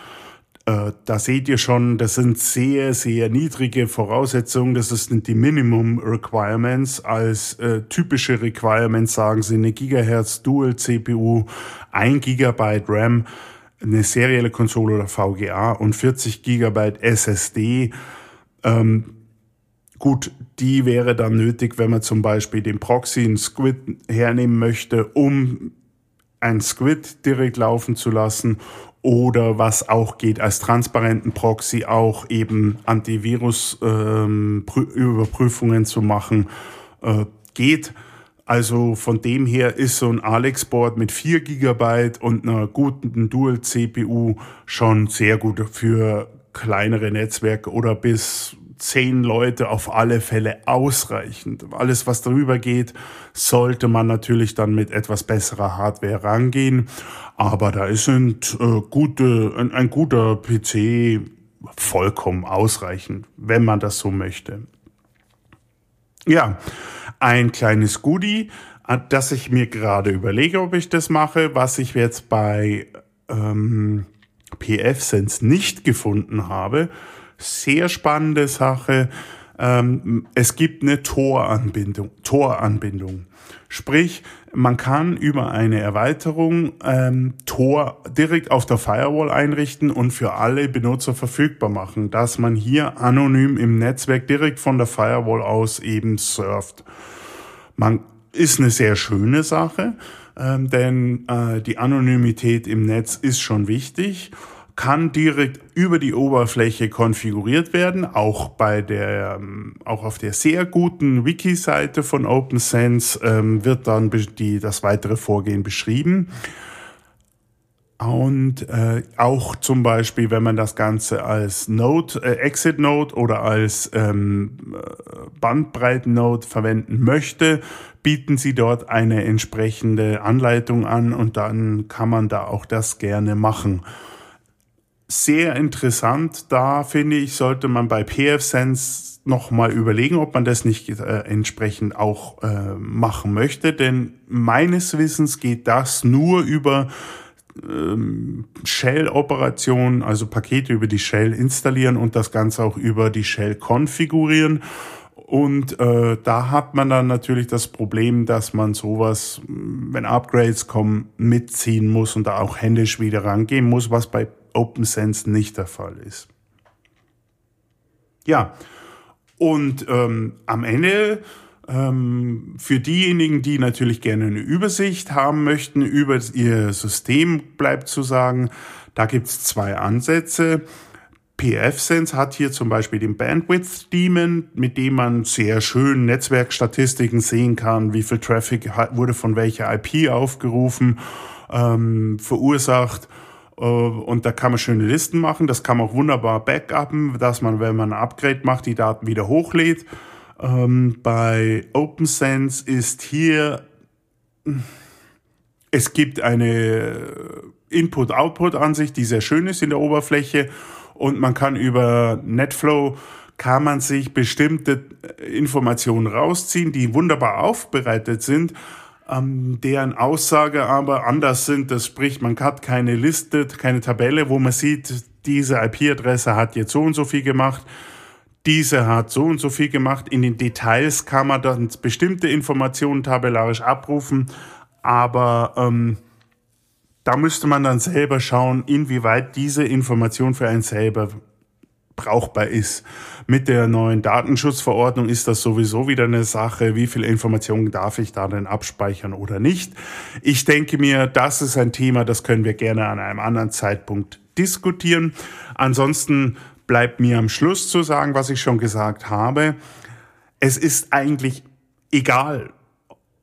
Äh, da seht ihr schon, das sind sehr, sehr niedrige Voraussetzungen. Das sind die Minimum Requirements. Als äh, typische Requirements sagen sie eine Gigahertz Dual CPU, 1 Gigabyte RAM, eine serielle Konsole oder VGA und 40 Gigabyte SSD. Ähm, Gut, die wäre dann nötig, wenn man zum Beispiel den Proxy in Squid hernehmen möchte, um ein Squid direkt laufen zu lassen oder was auch geht als transparenten Proxy auch eben Antivirus-Überprüfungen ähm, zu machen, äh, geht. Also von dem her ist so ein Alex-Board mit 4 GB und einer guten Dual-CPU schon sehr gut für kleinere Netzwerke oder bis zehn Leute auf alle Fälle ausreichend. Alles, was darüber geht, sollte man natürlich dann mit etwas besserer Hardware rangehen. Aber da ist ein, äh, gute, ein, ein guter PC vollkommen ausreichend, wenn man das so möchte. Ja, ein kleines Goodie, äh, das ich mir gerade überlege, ob ich das mache, was ich jetzt bei ähm, PF-Sense nicht gefunden habe, sehr spannende Sache. Ähm, es gibt eine Toranbindung. Toranbindung. Sprich, man kann über eine Erweiterung ähm, Tor direkt auf der Firewall einrichten und für alle Benutzer verfügbar machen, dass man hier anonym im Netzwerk direkt von der Firewall aus eben surft. Man ist eine sehr schöne Sache, ähm, denn äh, die Anonymität im Netz ist schon wichtig kann direkt über die Oberfläche konfiguriert werden, auch bei der, ähm, auch auf der sehr guten Wiki-Seite von OpenSense ähm, wird dann die, das weitere Vorgehen beschrieben. Und äh, auch zum Beispiel, wenn man das Ganze als Node, äh, Exit Node oder als ähm, Bandbreiten Node verwenden möchte, bieten sie dort eine entsprechende Anleitung an und dann kann man da auch das gerne machen sehr interessant. Da finde ich, sollte man bei PFSense noch mal überlegen, ob man das nicht äh, entsprechend auch äh, machen möchte. Denn meines Wissens geht das nur über ähm, Shell-Operation, also Pakete über die Shell installieren und das Ganze auch über die Shell konfigurieren. Und äh, da hat man dann natürlich das Problem, dass man sowas, wenn Upgrades kommen, mitziehen muss und da auch händisch wieder rangehen muss, was bei OpenSense nicht der Fall ist. Ja, und ähm, am Ende ähm, für diejenigen, die natürlich gerne eine Übersicht haben möchten über ihr System, bleibt zu sagen, da gibt's zwei Ansätze. PFSense hat hier zum Beispiel den Bandwidth Daemon, mit dem man sehr schön Netzwerkstatistiken sehen kann, wie viel Traffic wurde von welcher IP aufgerufen, ähm, verursacht. Äh, und da kann man schöne Listen machen. Das kann man auch wunderbar backuppen, dass man, wenn man ein Upgrade macht, die Daten wieder hochlädt. Ähm, bei OpenSense ist hier, es gibt eine Input-Output-Ansicht, die sehr schön ist in der Oberfläche und man kann über NetFlow kann man sich bestimmte Informationen rausziehen, die wunderbar aufbereitet sind, ähm, deren Aussage aber anders sind. Das spricht, man hat keine Liste, keine Tabelle, wo man sieht, diese IP-Adresse hat jetzt so und so viel gemacht diese hat so und so viel gemacht. In den Details kann man dann bestimmte Informationen tabellarisch abrufen, aber ähm, da müsste man dann selber schauen, inwieweit diese Information für einen selber brauchbar ist. Mit der neuen Datenschutzverordnung ist das sowieso wieder eine Sache, wie viel Informationen darf ich da denn abspeichern oder nicht. Ich denke mir, das ist ein Thema, das können wir gerne an einem anderen Zeitpunkt diskutieren. Ansonsten bleibt mir am Schluss zu sagen, was ich schon gesagt habe. Es ist eigentlich egal,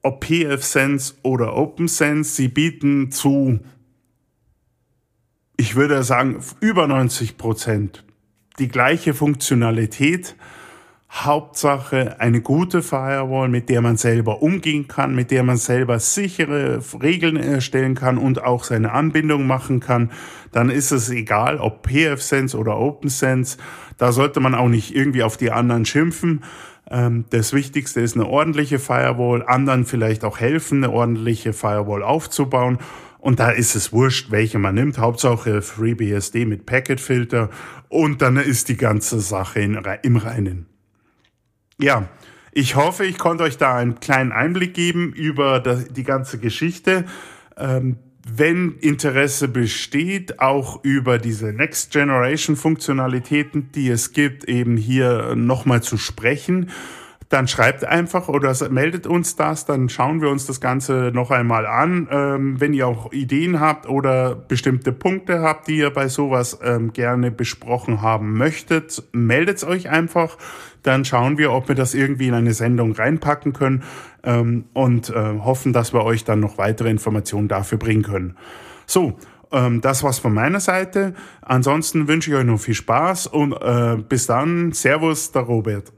ob PFSense oder OpenSense, sie bieten zu, ich würde sagen, über 90 Prozent die gleiche Funktionalität Hauptsache eine gute Firewall, mit der man selber umgehen kann, mit der man selber sichere Regeln erstellen kann und auch seine Anbindung machen kann. Dann ist es egal, ob PFSense oder OpenSense. Da sollte man auch nicht irgendwie auf die anderen schimpfen. Ähm, das Wichtigste ist eine ordentliche Firewall, anderen vielleicht auch helfen, eine ordentliche Firewall aufzubauen. Und da ist es wurscht, welche man nimmt. Hauptsache FreeBSD mit Packetfilter. Und dann ist die ganze Sache in, im Reinen. Ja, ich hoffe, ich konnte euch da einen kleinen Einblick geben über die ganze Geschichte. Ähm, wenn Interesse besteht, auch über diese Next Generation Funktionalitäten, die es gibt, eben hier nochmal zu sprechen dann schreibt einfach oder meldet uns das, dann schauen wir uns das Ganze noch einmal an. Ähm, wenn ihr auch Ideen habt oder bestimmte Punkte habt, die ihr bei sowas ähm, gerne besprochen haben möchtet, meldet euch einfach. Dann schauen wir, ob wir das irgendwie in eine Sendung reinpacken können ähm, und äh, hoffen, dass wir euch dann noch weitere Informationen dafür bringen können. So, ähm, das war's von meiner Seite. Ansonsten wünsche ich euch noch viel Spaß und äh, bis dann. Servus, der Robert.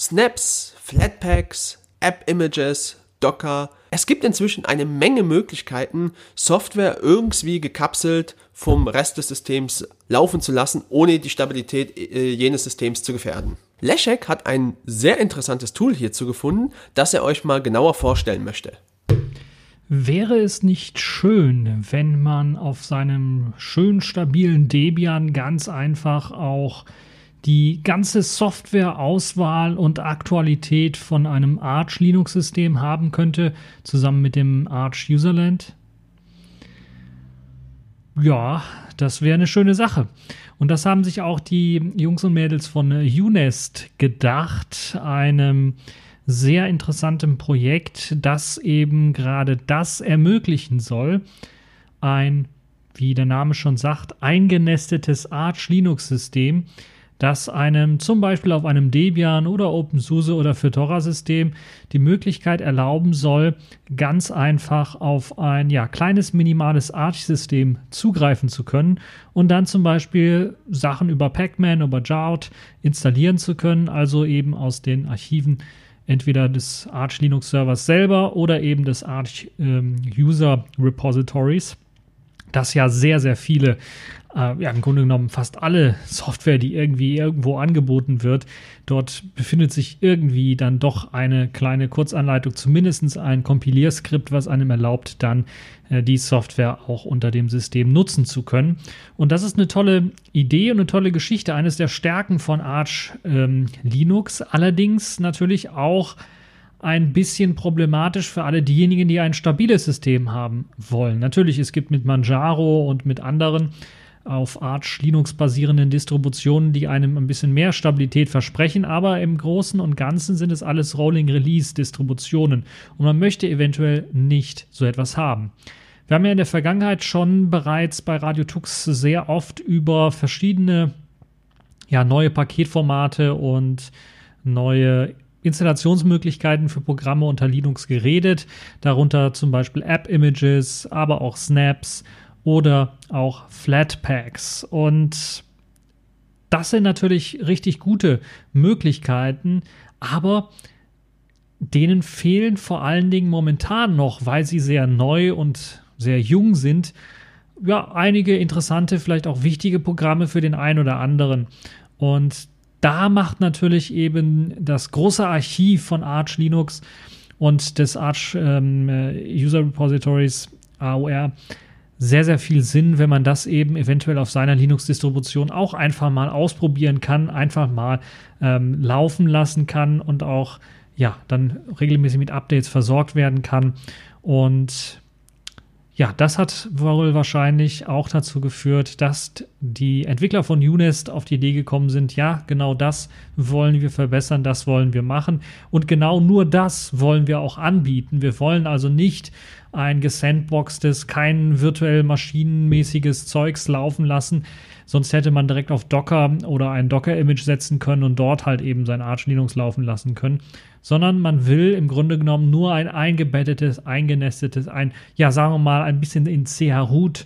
Snaps, Flatpaks, App-Images, Docker. Es gibt inzwischen eine Menge Möglichkeiten, Software irgendwie gekapselt vom Rest des Systems laufen zu lassen, ohne die Stabilität äh, jenes Systems zu gefährden. Leszek hat ein sehr interessantes Tool hierzu gefunden, das er euch mal genauer vorstellen möchte. Wäre es nicht schön, wenn man auf seinem schön stabilen Debian ganz einfach auch die ganze Softwareauswahl und Aktualität von einem Arch Linux-System haben könnte, zusammen mit dem Arch Userland? Ja, das wäre eine schöne Sache. Und das haben sich auch die Jungs und Mädels von UNEST gedacht, einem sehr intersanten Projekt, das eben gerade das ermöglichen soll. Ein, wie der Name schon sagt, eingenestetes Arch Linux-System, das einem zum Beispiel auf einem Debian oder OpenSUSE oder Fedora-System die Möglichkeit erlauben soll, ganz einfach auf ein ja, kleines minimales Arch-System zugreifen zu können und dann zum Beispiel Sachen über Pacman, über Jout installieren zu können, also eben aus den Archiven entweder des Arch Linux Servers selber oder eben des Arch ähm, User Repositories. dass ja sehr, sehr viele äh, ja, im Grunde genommen fast alle Software, die irgendwie irgendwo angeboten wird, dort befindet sich irgendwie dann doch eine kleine Kurzanleitung, zumindest ein Kompilierskript, was einem erlaubt, dann äh, die Software auch unter dem System nutzen zu können. Und das ist eine tolle Idee und eine tolle Geschichte, eines der Stärken von Arch ähm, Linux, allerdings natürlich auch ein bisschen problematisch für alle diejenigen, die ein stabiles System haben wollen. Natürlich, es gibt mit Manjaro und mit anderen auf Arch Linux basierenden Distributionen, die einem ein bisschen mehr Stabilität versprechen, aber im Großen und Ganzen sind es alles Rolling Release Distributionen und man möchte eventuell nicht so etwas haben. Wir haben ja in der Vergangenheit schon bereits bei Radio Tux sehr oft über verschiedene ja, neue Paketformate und neue Installationsmöglichkeiten für Programme unter Linux geredet, darunter zum Beispiel App-Images, aber auch Snaps oder auch Flatpaks. Und das sind natürlich richtig gute Möglichkeiten, aber denen fehlen vor allen Dingen momentan noch, weil sie sehr neu und sehr jung sind, ja, einige interessante, vielleicht auch wichtige Programme für den einen oder anderen. Und da macht natürlich eben das große Archiv von Arch Linux und des Arch ähm, User Repositories AOR sehr, sehr viel Sinn, wenn man das eben eventuell auf seiner Linux-Distribution auch einfach mal ausprobieren kann, einfach mal ähm, laufen lassen kann und auch ja, dann regelmäßig mit Updates versorgt werden kann. Und ja, das hat wohl wahrscheinlich auch dazu geführt, dass die Entwickler von Unest auf die Idee gekommen sind, ja, genau das wollen wir verbessern, das wollen wir machen und genau nur das wollen wir auch anbieten. Wir wollen also nicht ein gesandboxtes, kein virtuell maschinenmäßiges Zeugs laufen lassen. Sonst hätte man direkt auf Docker oder ein Docker-Image setzen können und dort halt eben sein Arch Linux laufen lassen können. Sondern man will im Grunde genommen nur ein eingebettetes, eingenestetes, ein, ja, sagen wir mal, ein bisschen in CH Root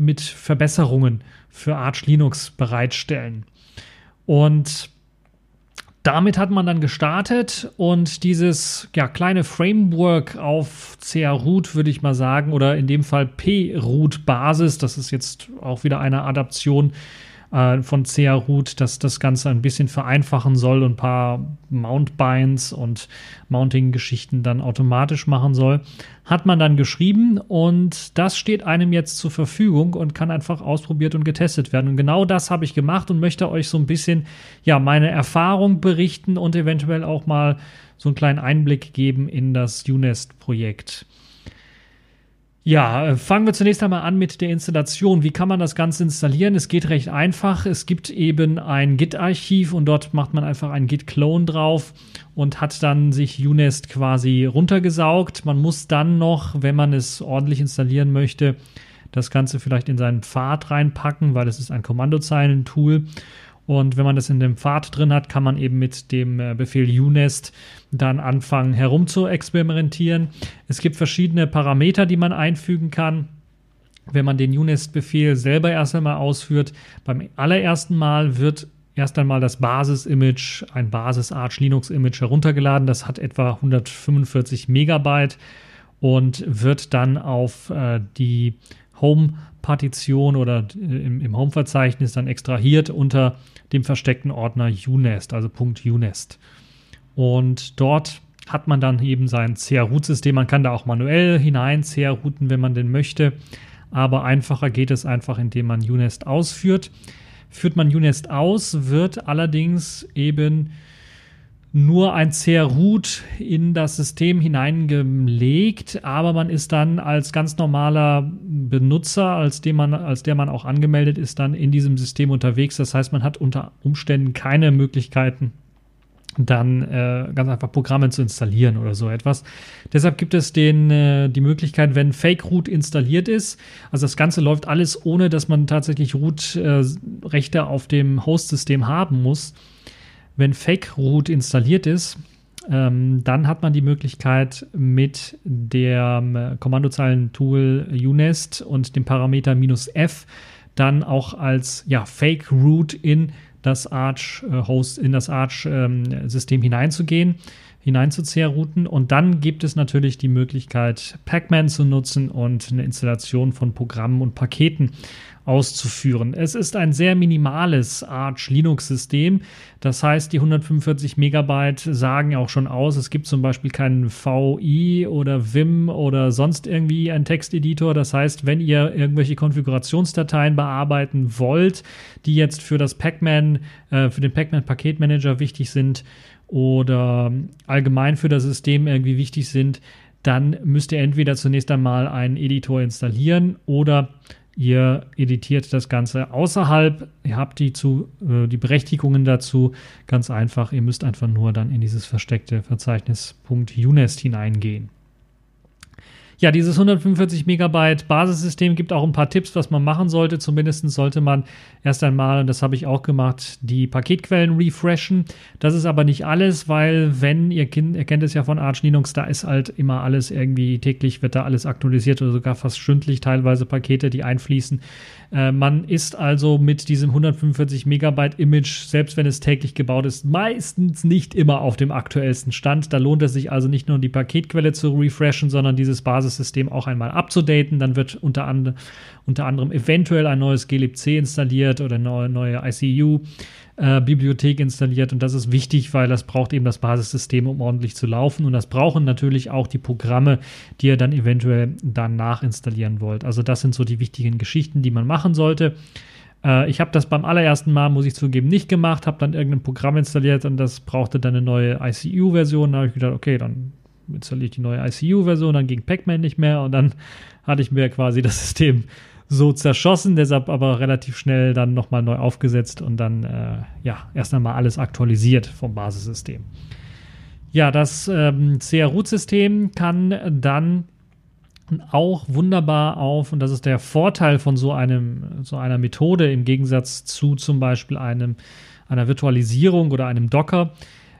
mit Verbesserungen für Arch Linux bereitstellen. Und damit hat man dann gestartet und dieses ja, kleine Framework auf CR-Root, würde ich mal sagen, oder in dem Fall P-Root-Basis, das ist jetzt auch wieder eine Adaption äh, von CA Root, dass das Ganze ein bisschen vereinfachen soll und ein paar Mountbinds und Mounting-Geschichten dann automatisch machen soll, hat man dann geschrieben und das steht einem jetzt zur Verfügung und kann einfach ausprobiert und getestet werden. Und genau das habe ich gemacht und möchte euch so ein bisschen ja meine Erfahrung berichten und eventuell auch mal so einen kleinen Einblick geben in das UNEST-Projekt. Ja, äh, fangen wir zunächst einmal an mit der Installation. Wie kann man das Ganze installieren? Es geht recht einfach. Es gibt eben ein Git-Archiv und dort macht man einfach einen Git-Clone drauf und hat dann sich UNEST quasi runtergesaugt. Man muss dann noch, wenn man es ordentlich installieren möchte, das Ganze vielleicht in seinen Pfad reinpacken, weil es ist ein Kommandozeilen-Tool. Und wenn man das in dem Pfad drin hat, kann man eben mit dem äh, Befehl unest dann anfangen herum zu experimentieren. Es gibt verschiedene Parameter, die man einfügen kann. Wenn man den UNEST-Befehl selber erst einmal ausführt, beim allerersten Mal wird erst einmal das Basis-Image, ein Basis-Arch Linux-Image heruntergeladen. Das hat etwa 145 Megabyte und wird dann auf äh, die Home-Partition oder äh, im, im Home-Verzeichnis dann extrahiert unter dem versteckten Ordner UNEST, also .unest. Und dort hat man dann eben sein CR-Root-System. Man kann da auch manuell hinein CR-Routen, wenn man denn möchte. Aber einfacher geht es einfach, indem man UNEST ausführt. Führt man UNEST aus, wird allerdings eben nur ein CR-Root in das System hineingelegt, aber man ist dann als ganz normaler Benutzer, als, dem man, als der man auch angemeldet ist, dann in diesem System unterwegs. Das heißt, man hat unter Umständen keine Möglichkeiten, dann äh, ganz einfach Programme zu installieren oder so etwas. Deshalb gibt es den, äh, die Möglichkeit, wenn Fake Root installiert ist, also das Ganze läuft alles ohne, dass man tatsächlich Root-Rechte äh, auf dem Host-System haben muss wenn Fake Root installiert ist, ähm, dann hat man die Möglichkeit mit dem Kommandozeilen-Tool UNEST und dem Parameter "-f dann auch als ja, Fake Root in das Arch äh, Host in das Arch ähm, System hineinzugehen, hinein zu zerrouten und dann gibt es natürlich die Möglichkeit Pacman zu nutzen und eine Installation von Programmen und Paketen auszuführen. Es ist ein sehr minimales Arch Linux-System. Das heißt, die 145 Megabyte sagen auch schon aus, es gibt zum Beispiel keinen VI oder Vim oder sonst irgendwie einen Texteditor. Das heißt, wenn ihr irgendwelche Konfigurationsdateien bearbeiten wollt, die jetzt für das Pacman, äh, für den Pacman Paketmanager wichtig sind oder allgemein für das System irgendwie wichtig sind, dann müsst ihr entweder zunächst einmal einen Editor installieren oder Ihr editiert das Ganze außerhalb. Ihr habt die, zu, äh, die Berechtigungen dazu. Ganz einfach. Ihr müsst einfach nur dann in dieses versteckte Verzeichnis .unest hineingehen. Ja, dieses 145 Megabyte Basissystem gibt auch ein paar Tipps, was man machen sollte. Zumindest sollte man erst einmal, und das habe ich auch gemacht, die Paketquellen refreshen. Das ist aber nicht alles, weil wenn, ihr, kind, ihr kennt es ja von Arch Linux, da ist halt immer alles irgendwie täglich, wird da alles aktualisiert oder sogar fast stündlich teilweise Pakete, die einfließen. Äh, man ist also mit diesem 145 Megabyte Image, selbst wenn es täglich gebaut ist, meistens nicht immer auf dem aktuellsten Stand. Da lohnt es sich also nicht nur die Paketquelle zu refreshen, sondern dieses Basissystem auch einmal abzudaten. Dann wird unter, and unter anderem eventuell ein neues glibc installiert oder eine neue ICU äh, installiert und das ist wichtig, weil das braucht eben das Basissystem, um ordentlich zu laufen und das brauchen natürlich auch die Programme, die ihr dann eventuell danach installieren wollt. Also das sind so die wichtigen Geschichten, die man machen sollte. Äh, ich habe das beim allerersten Mal, muss ich zugeben, nicht gemacht, habe dann irgendein Programm installiert und das brauchte dann eine neue ICU-Version. Da habe ich gedacht, okay, dann installiere ich die neue ICU-Version, dann ging Pac-Man nicht mehr und dann hatte ich mir quasi das System so zerschossen, deshalb aber relativ schnell dann nochmal neu aufgesetzt und dann äh, ja erst einmal alles aktualisiert vom Basissystem. Ja, das ähm, CR-Root-System kann dann auch wunderbar auf, und das ist der Vorteil von so einem, so einer Methode im Gegensatz zu zum Beispiel einem, einer Virtualisierung oder einem Docker,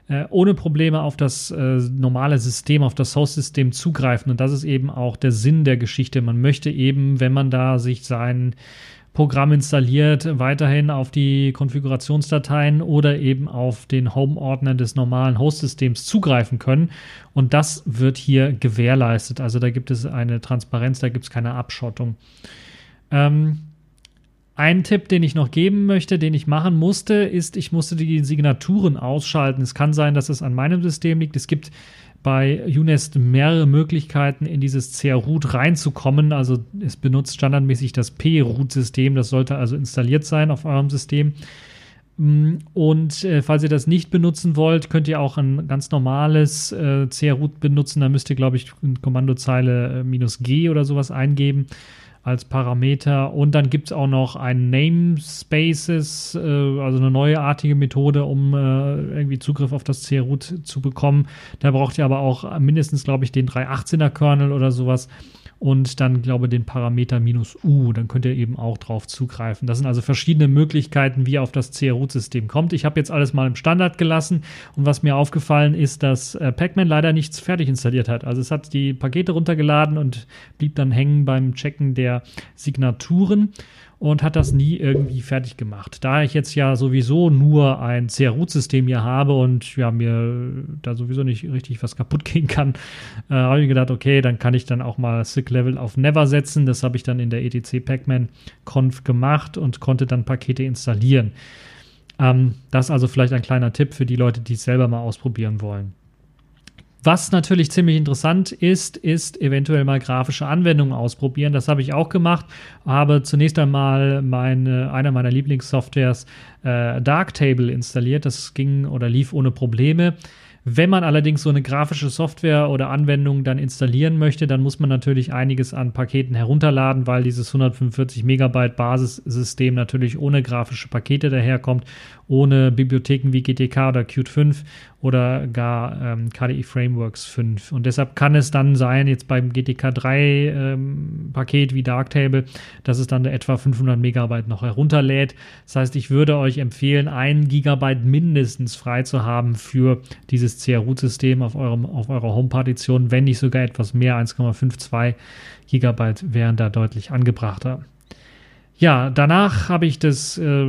äh, ohne Probleme auf das äh, normale System, auf das Host-System zugreifen. Und das ist eben auch der Sinn der Geschichte. Man möchte eben, wenn man da sich sein Programm installiert, weiterhin auf die Konfigurationsdateien oder eben auf den Home-Ordner des normalen Host-Systems zugreifen können. Und das wird hier gewährleistet. Also da gibt es eine Transparenz, da gibt es keine Abschottung. Ähm, ein Tipp, den ich noch geben möchte, den ich machen musste, ist, ich musste die Signaturen ausschalten. Es kann sein, dass es an meinem System liegt. Es gibt bei UNEST mehrere Möglichkeiten, in dieses CR-Root reinzukommen. Also es benutzt standardmäßig das P-Root-System. Das sollte also installiert sein auf eurem System. Mm, und äh, falls ihr das nicht benutzen wollt, könnt ihr auch ein ganz normales äh, CR-Root benutzen. Da müsst ihr, glaube ich, Kommandozeile äh, "-g" oder sowas eingeben als Parameter. Und dann gibt es auch noch ein Namespaces, äh, also eine neuartige Methode, um äh, irgendwie Zugriff auf das CRUT zu bekommen. Da braucht ihr aber auch mindestens, glaube ich, den 318er Kernel oder sowas und dann, glaube ich, den Parameter minus U. Dann könnt ihr eben auch drauf zugreifen. Das sind also verschiedene Möglichkeiten, wie ihr auf das CR-Root-System kommt. Ich habe jetzt alles mal im Standard gelassen und was mir aufgefallen ist, dass äh, Pacman leider nichts fertig installiert hat. Also es hat die Pakete runtergeladen und blieb dann hängen beim Checken der Signaturen und hat das nie irgendwie fertig gemacht. Da ich jetzt ja sowieso nur ein CR-Root-System hier habe und ja, mir da sowieso nicht richtig was kaputt gehen kann, äh, habe ich gedacht, okay, dann kann ich dann auch mal SIG-Level auf Never setzen. Das habe ich dann in der ETC Pacman-Conf gemacht und konnte dann Pakete installieren. Ähm, das also vielleicht ein kleiner Tipp für die Leute, die es selber mal ausprobieren wollen. Was natürlich ziemlich interessant ist, ist eventuell mal grafische Anwendungen ausprobieren. Das habe ich auch gemacht. Habe zunächst einmal meine, einer meiner Lieblingssoftwares äh, Darktable installiert. Das ging oder lief ohne Probleme. Wenn man allerdings so eine grafische Software oder Anwendung dann installieren möchte, dann muss man natürlich einiges an Paketen herunterladen, weil dieses 145 Megabyte Basissystem natürlich ohne grafische Pakete daherkommt ohne Bibliotheken wie GTK oder Qt 5 oder gar ähm, KDE Frameworks 5. Und deshalb kann es dann sein, jetzt beim GTK 3 ähm, Paket wie Darktable, dass es dann etwa 500 Megabyte noch herunterlädt. Das heißt, ich würde euch empfehlen, ein Gigabyte mindestens frei zu haben für dieses CR-Root-System auf, auf eurer Home-Partition, wenn nicht sogar etwas mehr, 1,52 Gigabyte wären da deutlich angebrachter. Ja, danach habe ich das äh,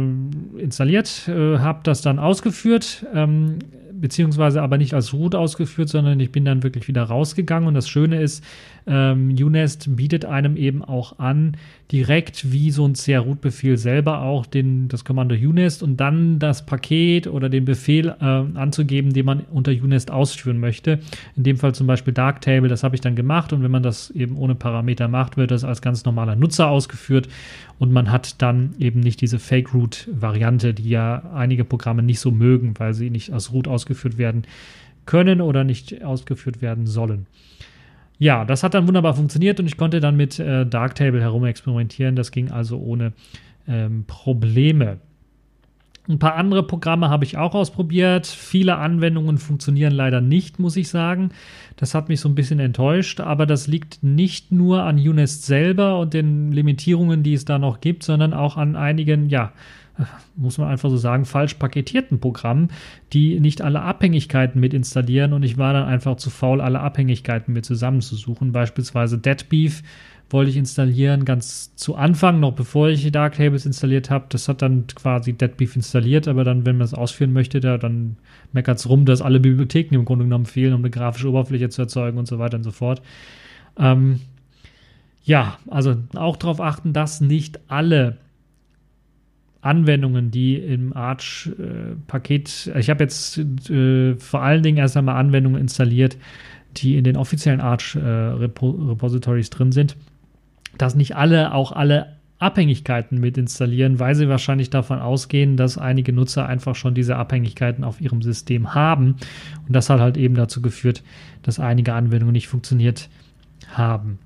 installiert, äh, habe das dann ausgeführt, ähm, beziehungsweise aber nicht als Root ausgeführt, sondern ich bin dann wirklich wieder rausgegangen. Und das Schöne ist, ähm, UNest bietet einem eben auch an, direkt wie so ein CR-Root-Befehl selber auch den, das Kommando UNest und dann das Paket oder den Befehl äh, anzugeben, den man unter UNest ausführen möchte. In dem Fall zum Beispiel Darktable, das habe ich dann gemacht und wenn man das eben ohne Parameter macht, wird das als ganz normaler Nutzer ausgeführt und man hat dann eben nicht diese Fake-Root-Variante, die ja einige Programme nicht so mögen, weil sie nicht als Root ausgeführt werden können oder nicht ausgeführt werden sollen. Ja, das hat dann wunderbar funktioniert und ich konnte dann mit äh, Darktable herumexperimentieren. Das ging also ohne ähm, Probleme. Ein paar andere Programme habe ich auch ausprobiert. Viele Anwendungen funktionieren leider nicht, muss ich sagen. Das hat mich so ein bisschen enttäuscht, aber das liegt nicht nur an UNEST selber und den Limitierungen, die es da noch gibt, sondern auch an einigen, ja, muss man einfach so sagen, falsch paketierten Programmen, die nicht alle Abhängigkeiten mit installieren und ich war dann einfach zu faul, alle Abhängigkeiten mit zusammenzusuchen. Beispielsweise Deadbeef wollte ich installieren, ganz zu Anfang, noch bevor ich Darktables installiert habe. Das hat dann quasi Deadbeef installiert, aber dann, wenn man es ausführen möchte, da, dann meckert es rum, dass alle Bibliotheken im Grunde genommen fehlen, um eine grafische Oberfläche zu erzeugen und so weiter und so fort. Ähm, ja, also auch darauf achten, dass nicht alle Anwendungen, die im Arch-Paket, äh, ich habe jetzt äh, vor allen Dingen erst einmal Anwendungen installiert, die in den offiziellen Arch-Repositories äh, drin sind, dass nicht alle auch alle Abhängigkeiten mit installieren, weil sie wahrscheinlich davon ausgehen, dass einige Nutzer einfach schon diese Abhängigkeiten auf ihrem System haben. Und das hat halt eben dazu geführt, dass einige Anwendungen nicht funktioniert haben.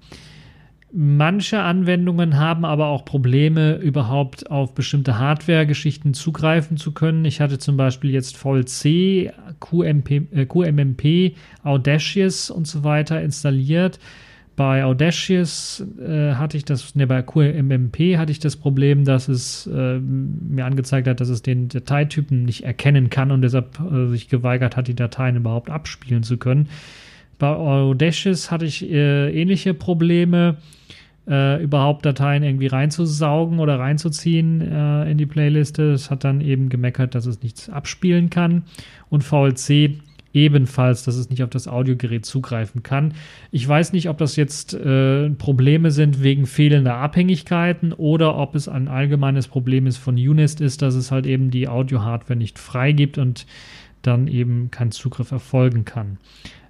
Manche Anwendungen haben aber auch Probleme, überhaupt auf bestimmte Hardware-Geschichten zugreifen zu können. Ich hatte zum Beispiel jetzt VLC, QMP, äh, QMMP, Audacious und so weiter installiert. Bei Audacious äh, hatte ich das, ne, bei QMMP hatte ich das Problem, dass es äh, mir angezeigt hat, dass es den Dateitypen nicht erkennen kann und deshalb äh, sich geweigert hat, die Dateien überhaupt abspielen zu können. Bei Audacious hatte ich äh, ähnliche Probleme äh, überhaupt Dateien irgendwie reinzusaugen oder reinzuziehen äh, in die Playliste. Es hat dann eben gemeckert, dass es nichts abspielen kann. Und VLC ebenfalls, dass es nicht auf das Audiogerät zugreifen kann. Ich weiß nicht, ob das jetzt äh, Probleme sind wegen fehlender Abhängigkeiten oder ob es ein allgemeines Problem ist von Unist ist, dass es halt eben die Audio-Hardware nicht freigibt und dann eben kein Zugriff erfolgen kann.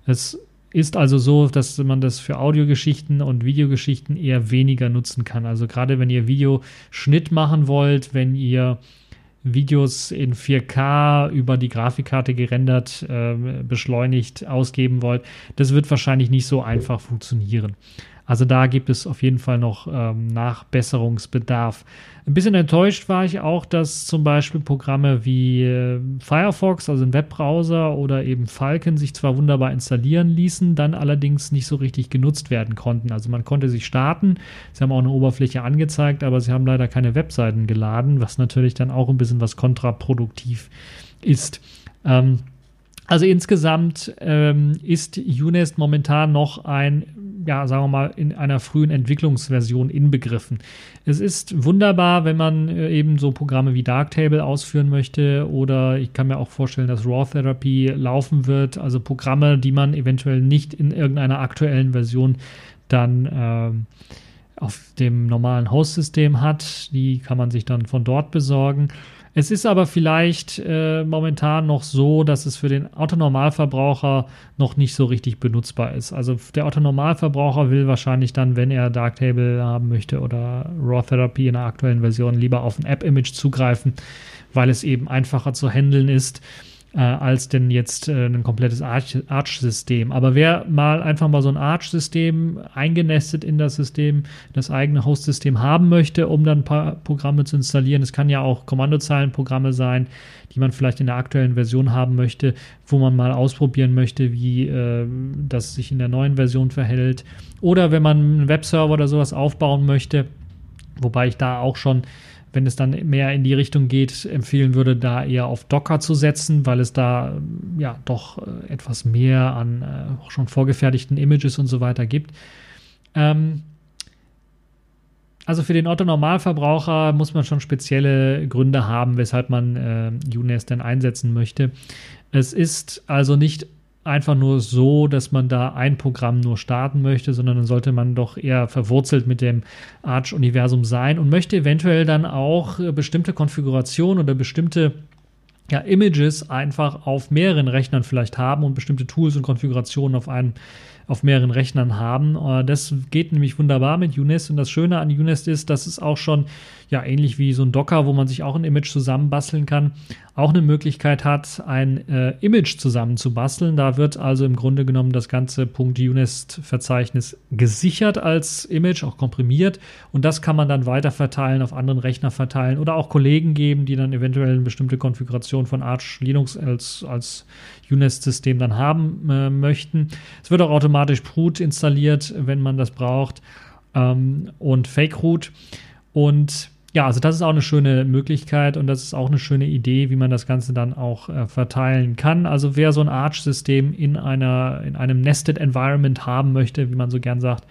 Es ist also so, dass man das für Audiogeschichten und Videogeschichten eher weniger nutzen kann. Also gerade wenn ihr Videoschnitt machen wollt, wenn ihr Videos in 4K über die Grafikkarte gerendert, äh, beschleunigt ausgeben wollt, das wird wahrscheinlich nicht so einfach funktionieren. Also da gibt es auf jeden Fall noch ähm, Nachbesserungsbedarf. Ein bisschen enttäuscht war ich auch, dass zum Beispiel Programme wie äh, Firefox, also ein Webbrowser oder eben Falcon sich zwar wunderbar installieren ließen, dann allerdings nicht so richtig genutzt werden konnten. Also man konnte sich starten, sie haben auch eine Oberfläche angezeigt, aber sie haben leider keine Webseiten geladen, was natürlich dann auch ein bisschen was kontraproduktiv ist. Ähm, also insgesamt ähm, ist UNEST momentan noch ein ja, sagen wir mal, in einer frühen Entwicklungsversion inbegriffen. Es ist wunderbar, wenn man äh, eben so Programme wie Darktable ausführen möchte oder ich kann mir auch vorstellen, dass Raw Therapy laufen wird, also Programme, die man eventuell nicht in irgendeiner aktuellen Version dann ähm, auf dem normalen Host-System hat. Die kann man sich dann von dort besorgen. Es ist aber vielleicht äh, momentan noch so, dass es für den Autonormalverbraucher noch nicht so richtig benutzbar ist. Also der Autonormalverbraucher will wahrscheinlich dann, wenn er Darktable haben möchte oder Raw Therapy in der aktuellen Version, lieber auf ein App-Image zugreifen, weil es eben einfacher zu handeln ist äh, als denn jetzt äh, ein komplettes Arch-System. Aber wer mal einfach mal so ein Arch-System eingenestet in das System, das eigene Host-System haben möchte, um dann ein paar Programme zu installieren, es kann ja auch Kommandozeilenprogramme sein, die man vielleicht in der aktuellen Version haben möchte, wo man mal ausprobieren möchte, wie äh, das sich in der neuen Version verhält. Oder wenn man einen Webserver oder sowas aufbauen möchte, wobei ich da auch schon wenn es dann mehr in die Richtung geht, empfehlen würde, da eher auf Docker zu setzen, weil es da ja doch äh, etwas mehr an äh, schon vorgefertigten Images und so weiter gibt. Ähm, also für den Otto-Normalverbraucher muss man schon spezielle Gründe haben, weshalb man äh, UNES denn einsetzen möchte. Es ist also nicht einfach nur so, dass man da ein Programm nur starten möchte, sondern dann sollte man doch eher verwurzelt mit dem Arch-Universum sein und möchte eventuell dann auch äh, bestimmte Konfigurationen oder bestimmte ja, Images einfach auf mehreren Rechnern vielleicht haben und bestimmte Tools und Konfigurationen auf einem auf mehreren Rechnern haben. Äh, das geht nämlich wunderbar mit UNEST und das Schöne an UNEST ist, dass es auch schon ja ähnlich wie so ein Docker, wo man sich auch ein Image zusammenbasteln kann, auch eine Möglichkeit hat, ein äh, Image zusammenzubasteln. Da wird also im Grunde genommen das ganze .unist-Verzeichnis gesichert als Image, auch komprimiert und das kann man dann weiter verteilen, auf anderen Rechner verteilen oder auch Kollegen geben, die dann eventuell eine bestimmte Konfiguration von Arch Linux als, als UNEST-System dann haben äh, möchten. Es wird auch automatisch Brut installiert, wenn man das braucht ähm, und Fake Root und ja, also das ist auch eine schöne Möglichkeit und das ist auch eine schöne Idee, wie man das Ganze dann auch äh, verteilen kann. Also wer so ein Arch-System in einer, in einem Nested Environment haben möchte, wie man so gern sagt,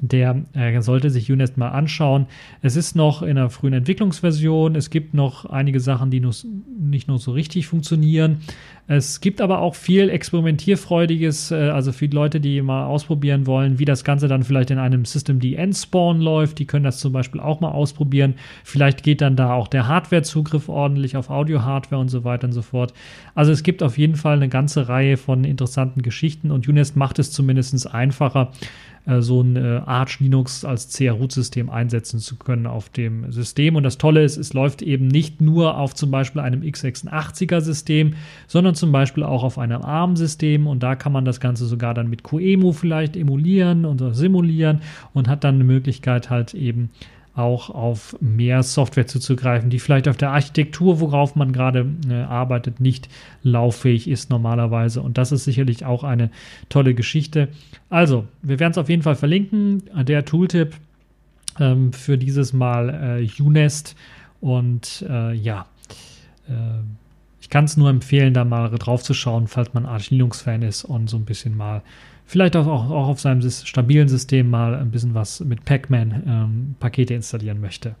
der äh, sollte sich UNEST mal anschauen. Es ist noch in einer frühen Entwicklungsversion. Es gibt noch einige Sachen, die nicht nur so richtig funktionieren. Es gibt aber auch viel Experimentierfreudiges, äh, also viele Leute, die mal ausprobieren wollen, wie das Ganze dann vielleicht in einem System Spawn läuft. Die können das zum Beispiel auch mal ausprobieren. Vielleicht geht dann da auch der Hardwarezugriff ordentlich auf Audio-Hardware und so weiter und so fort. Also es gibt auf jeden Fall eine ganze Reihe von interessanten Geschichten und UNEST macht es zumindest einfacher, so ein äh, Arch Linux als CR-Root-System einsetzen zu können auf dem System. Und das Tolle ist, es läuft eben nicht nur auf zum Beispiel einem x86er-System, sondern zum Beispiel auch auf einem ARM-System. Und da kann man das Ganze sogar dann mit QEMU vielleicht emulieren und simulieren und hat dann eine Möglichkeit halt eben auch auf mehr Software zuzugreifen, die vielleicht auf der Architektur, worauf man gerade äh, arbeitet, nicht lauffähig ist normalerweise. Und das ist sicherlich auch eine tolle Geschichte. Also, wir werden es auf jeden Fall verlinken. Der Tooltip ähm, für dieses Mal äh, UNEST. Und äh, ja, äh, ich kann es nur empfehlen, da mal drauf zu schauen, falls man Arch Linux-Fan ist und so ein bisschen mal vielleicht auch, auch auf seinem stabilen System mal ein bisschen was mit Pac-Man-Pakete ähm, installieren möchte.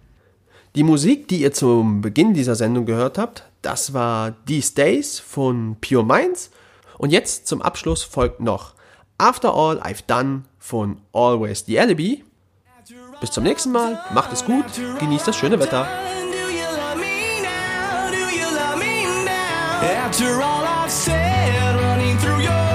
Die Musik, die ihr zum Beginn dieser Sendung gehört habt, das war These Days von Pure Minds. Und jetzt zum Abschluss folgt noch After All I've Done von Always the Alibi. Bis zum nächsten Mal, macht es gut, genießt das schöne Wetter. After all I've said, running through your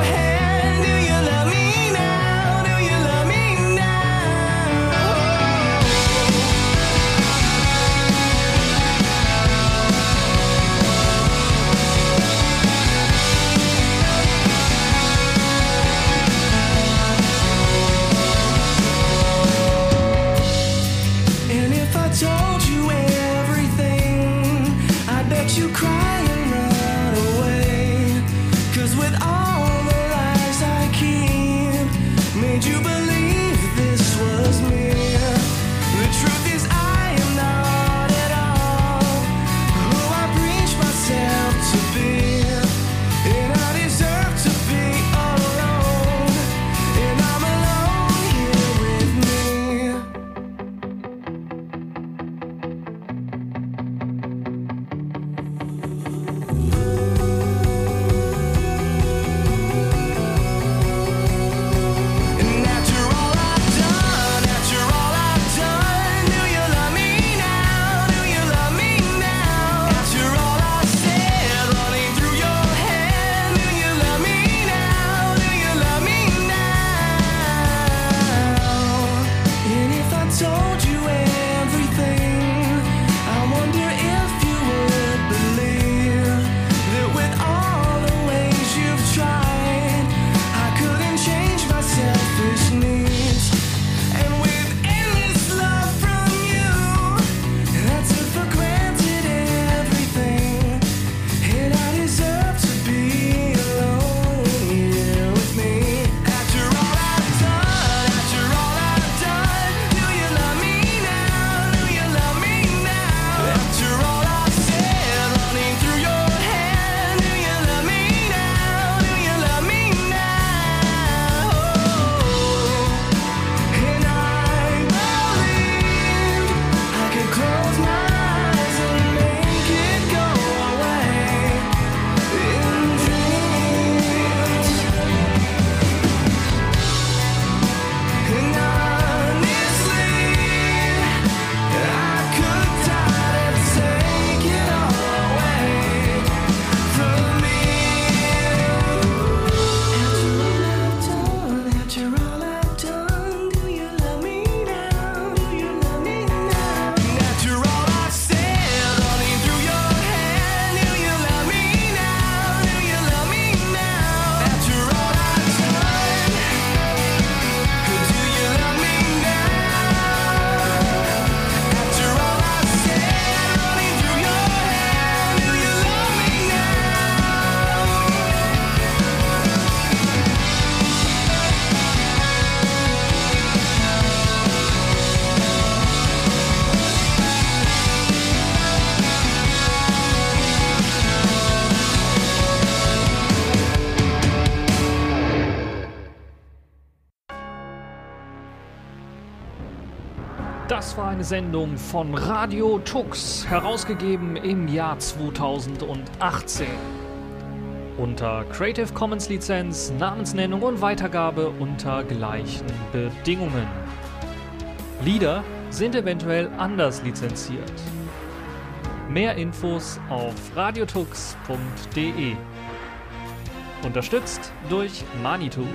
eine Sendung von Radio Tux, herausgegeben im Jahr 2018. Unter Creative Commons Lizenz, Namensnennung und Weitergabe unter gleichen Bedingungen. Lieder sind eventuell anders lizenziert. Mehr Infos auf radiotux.de. Unterstützt durch Manitou.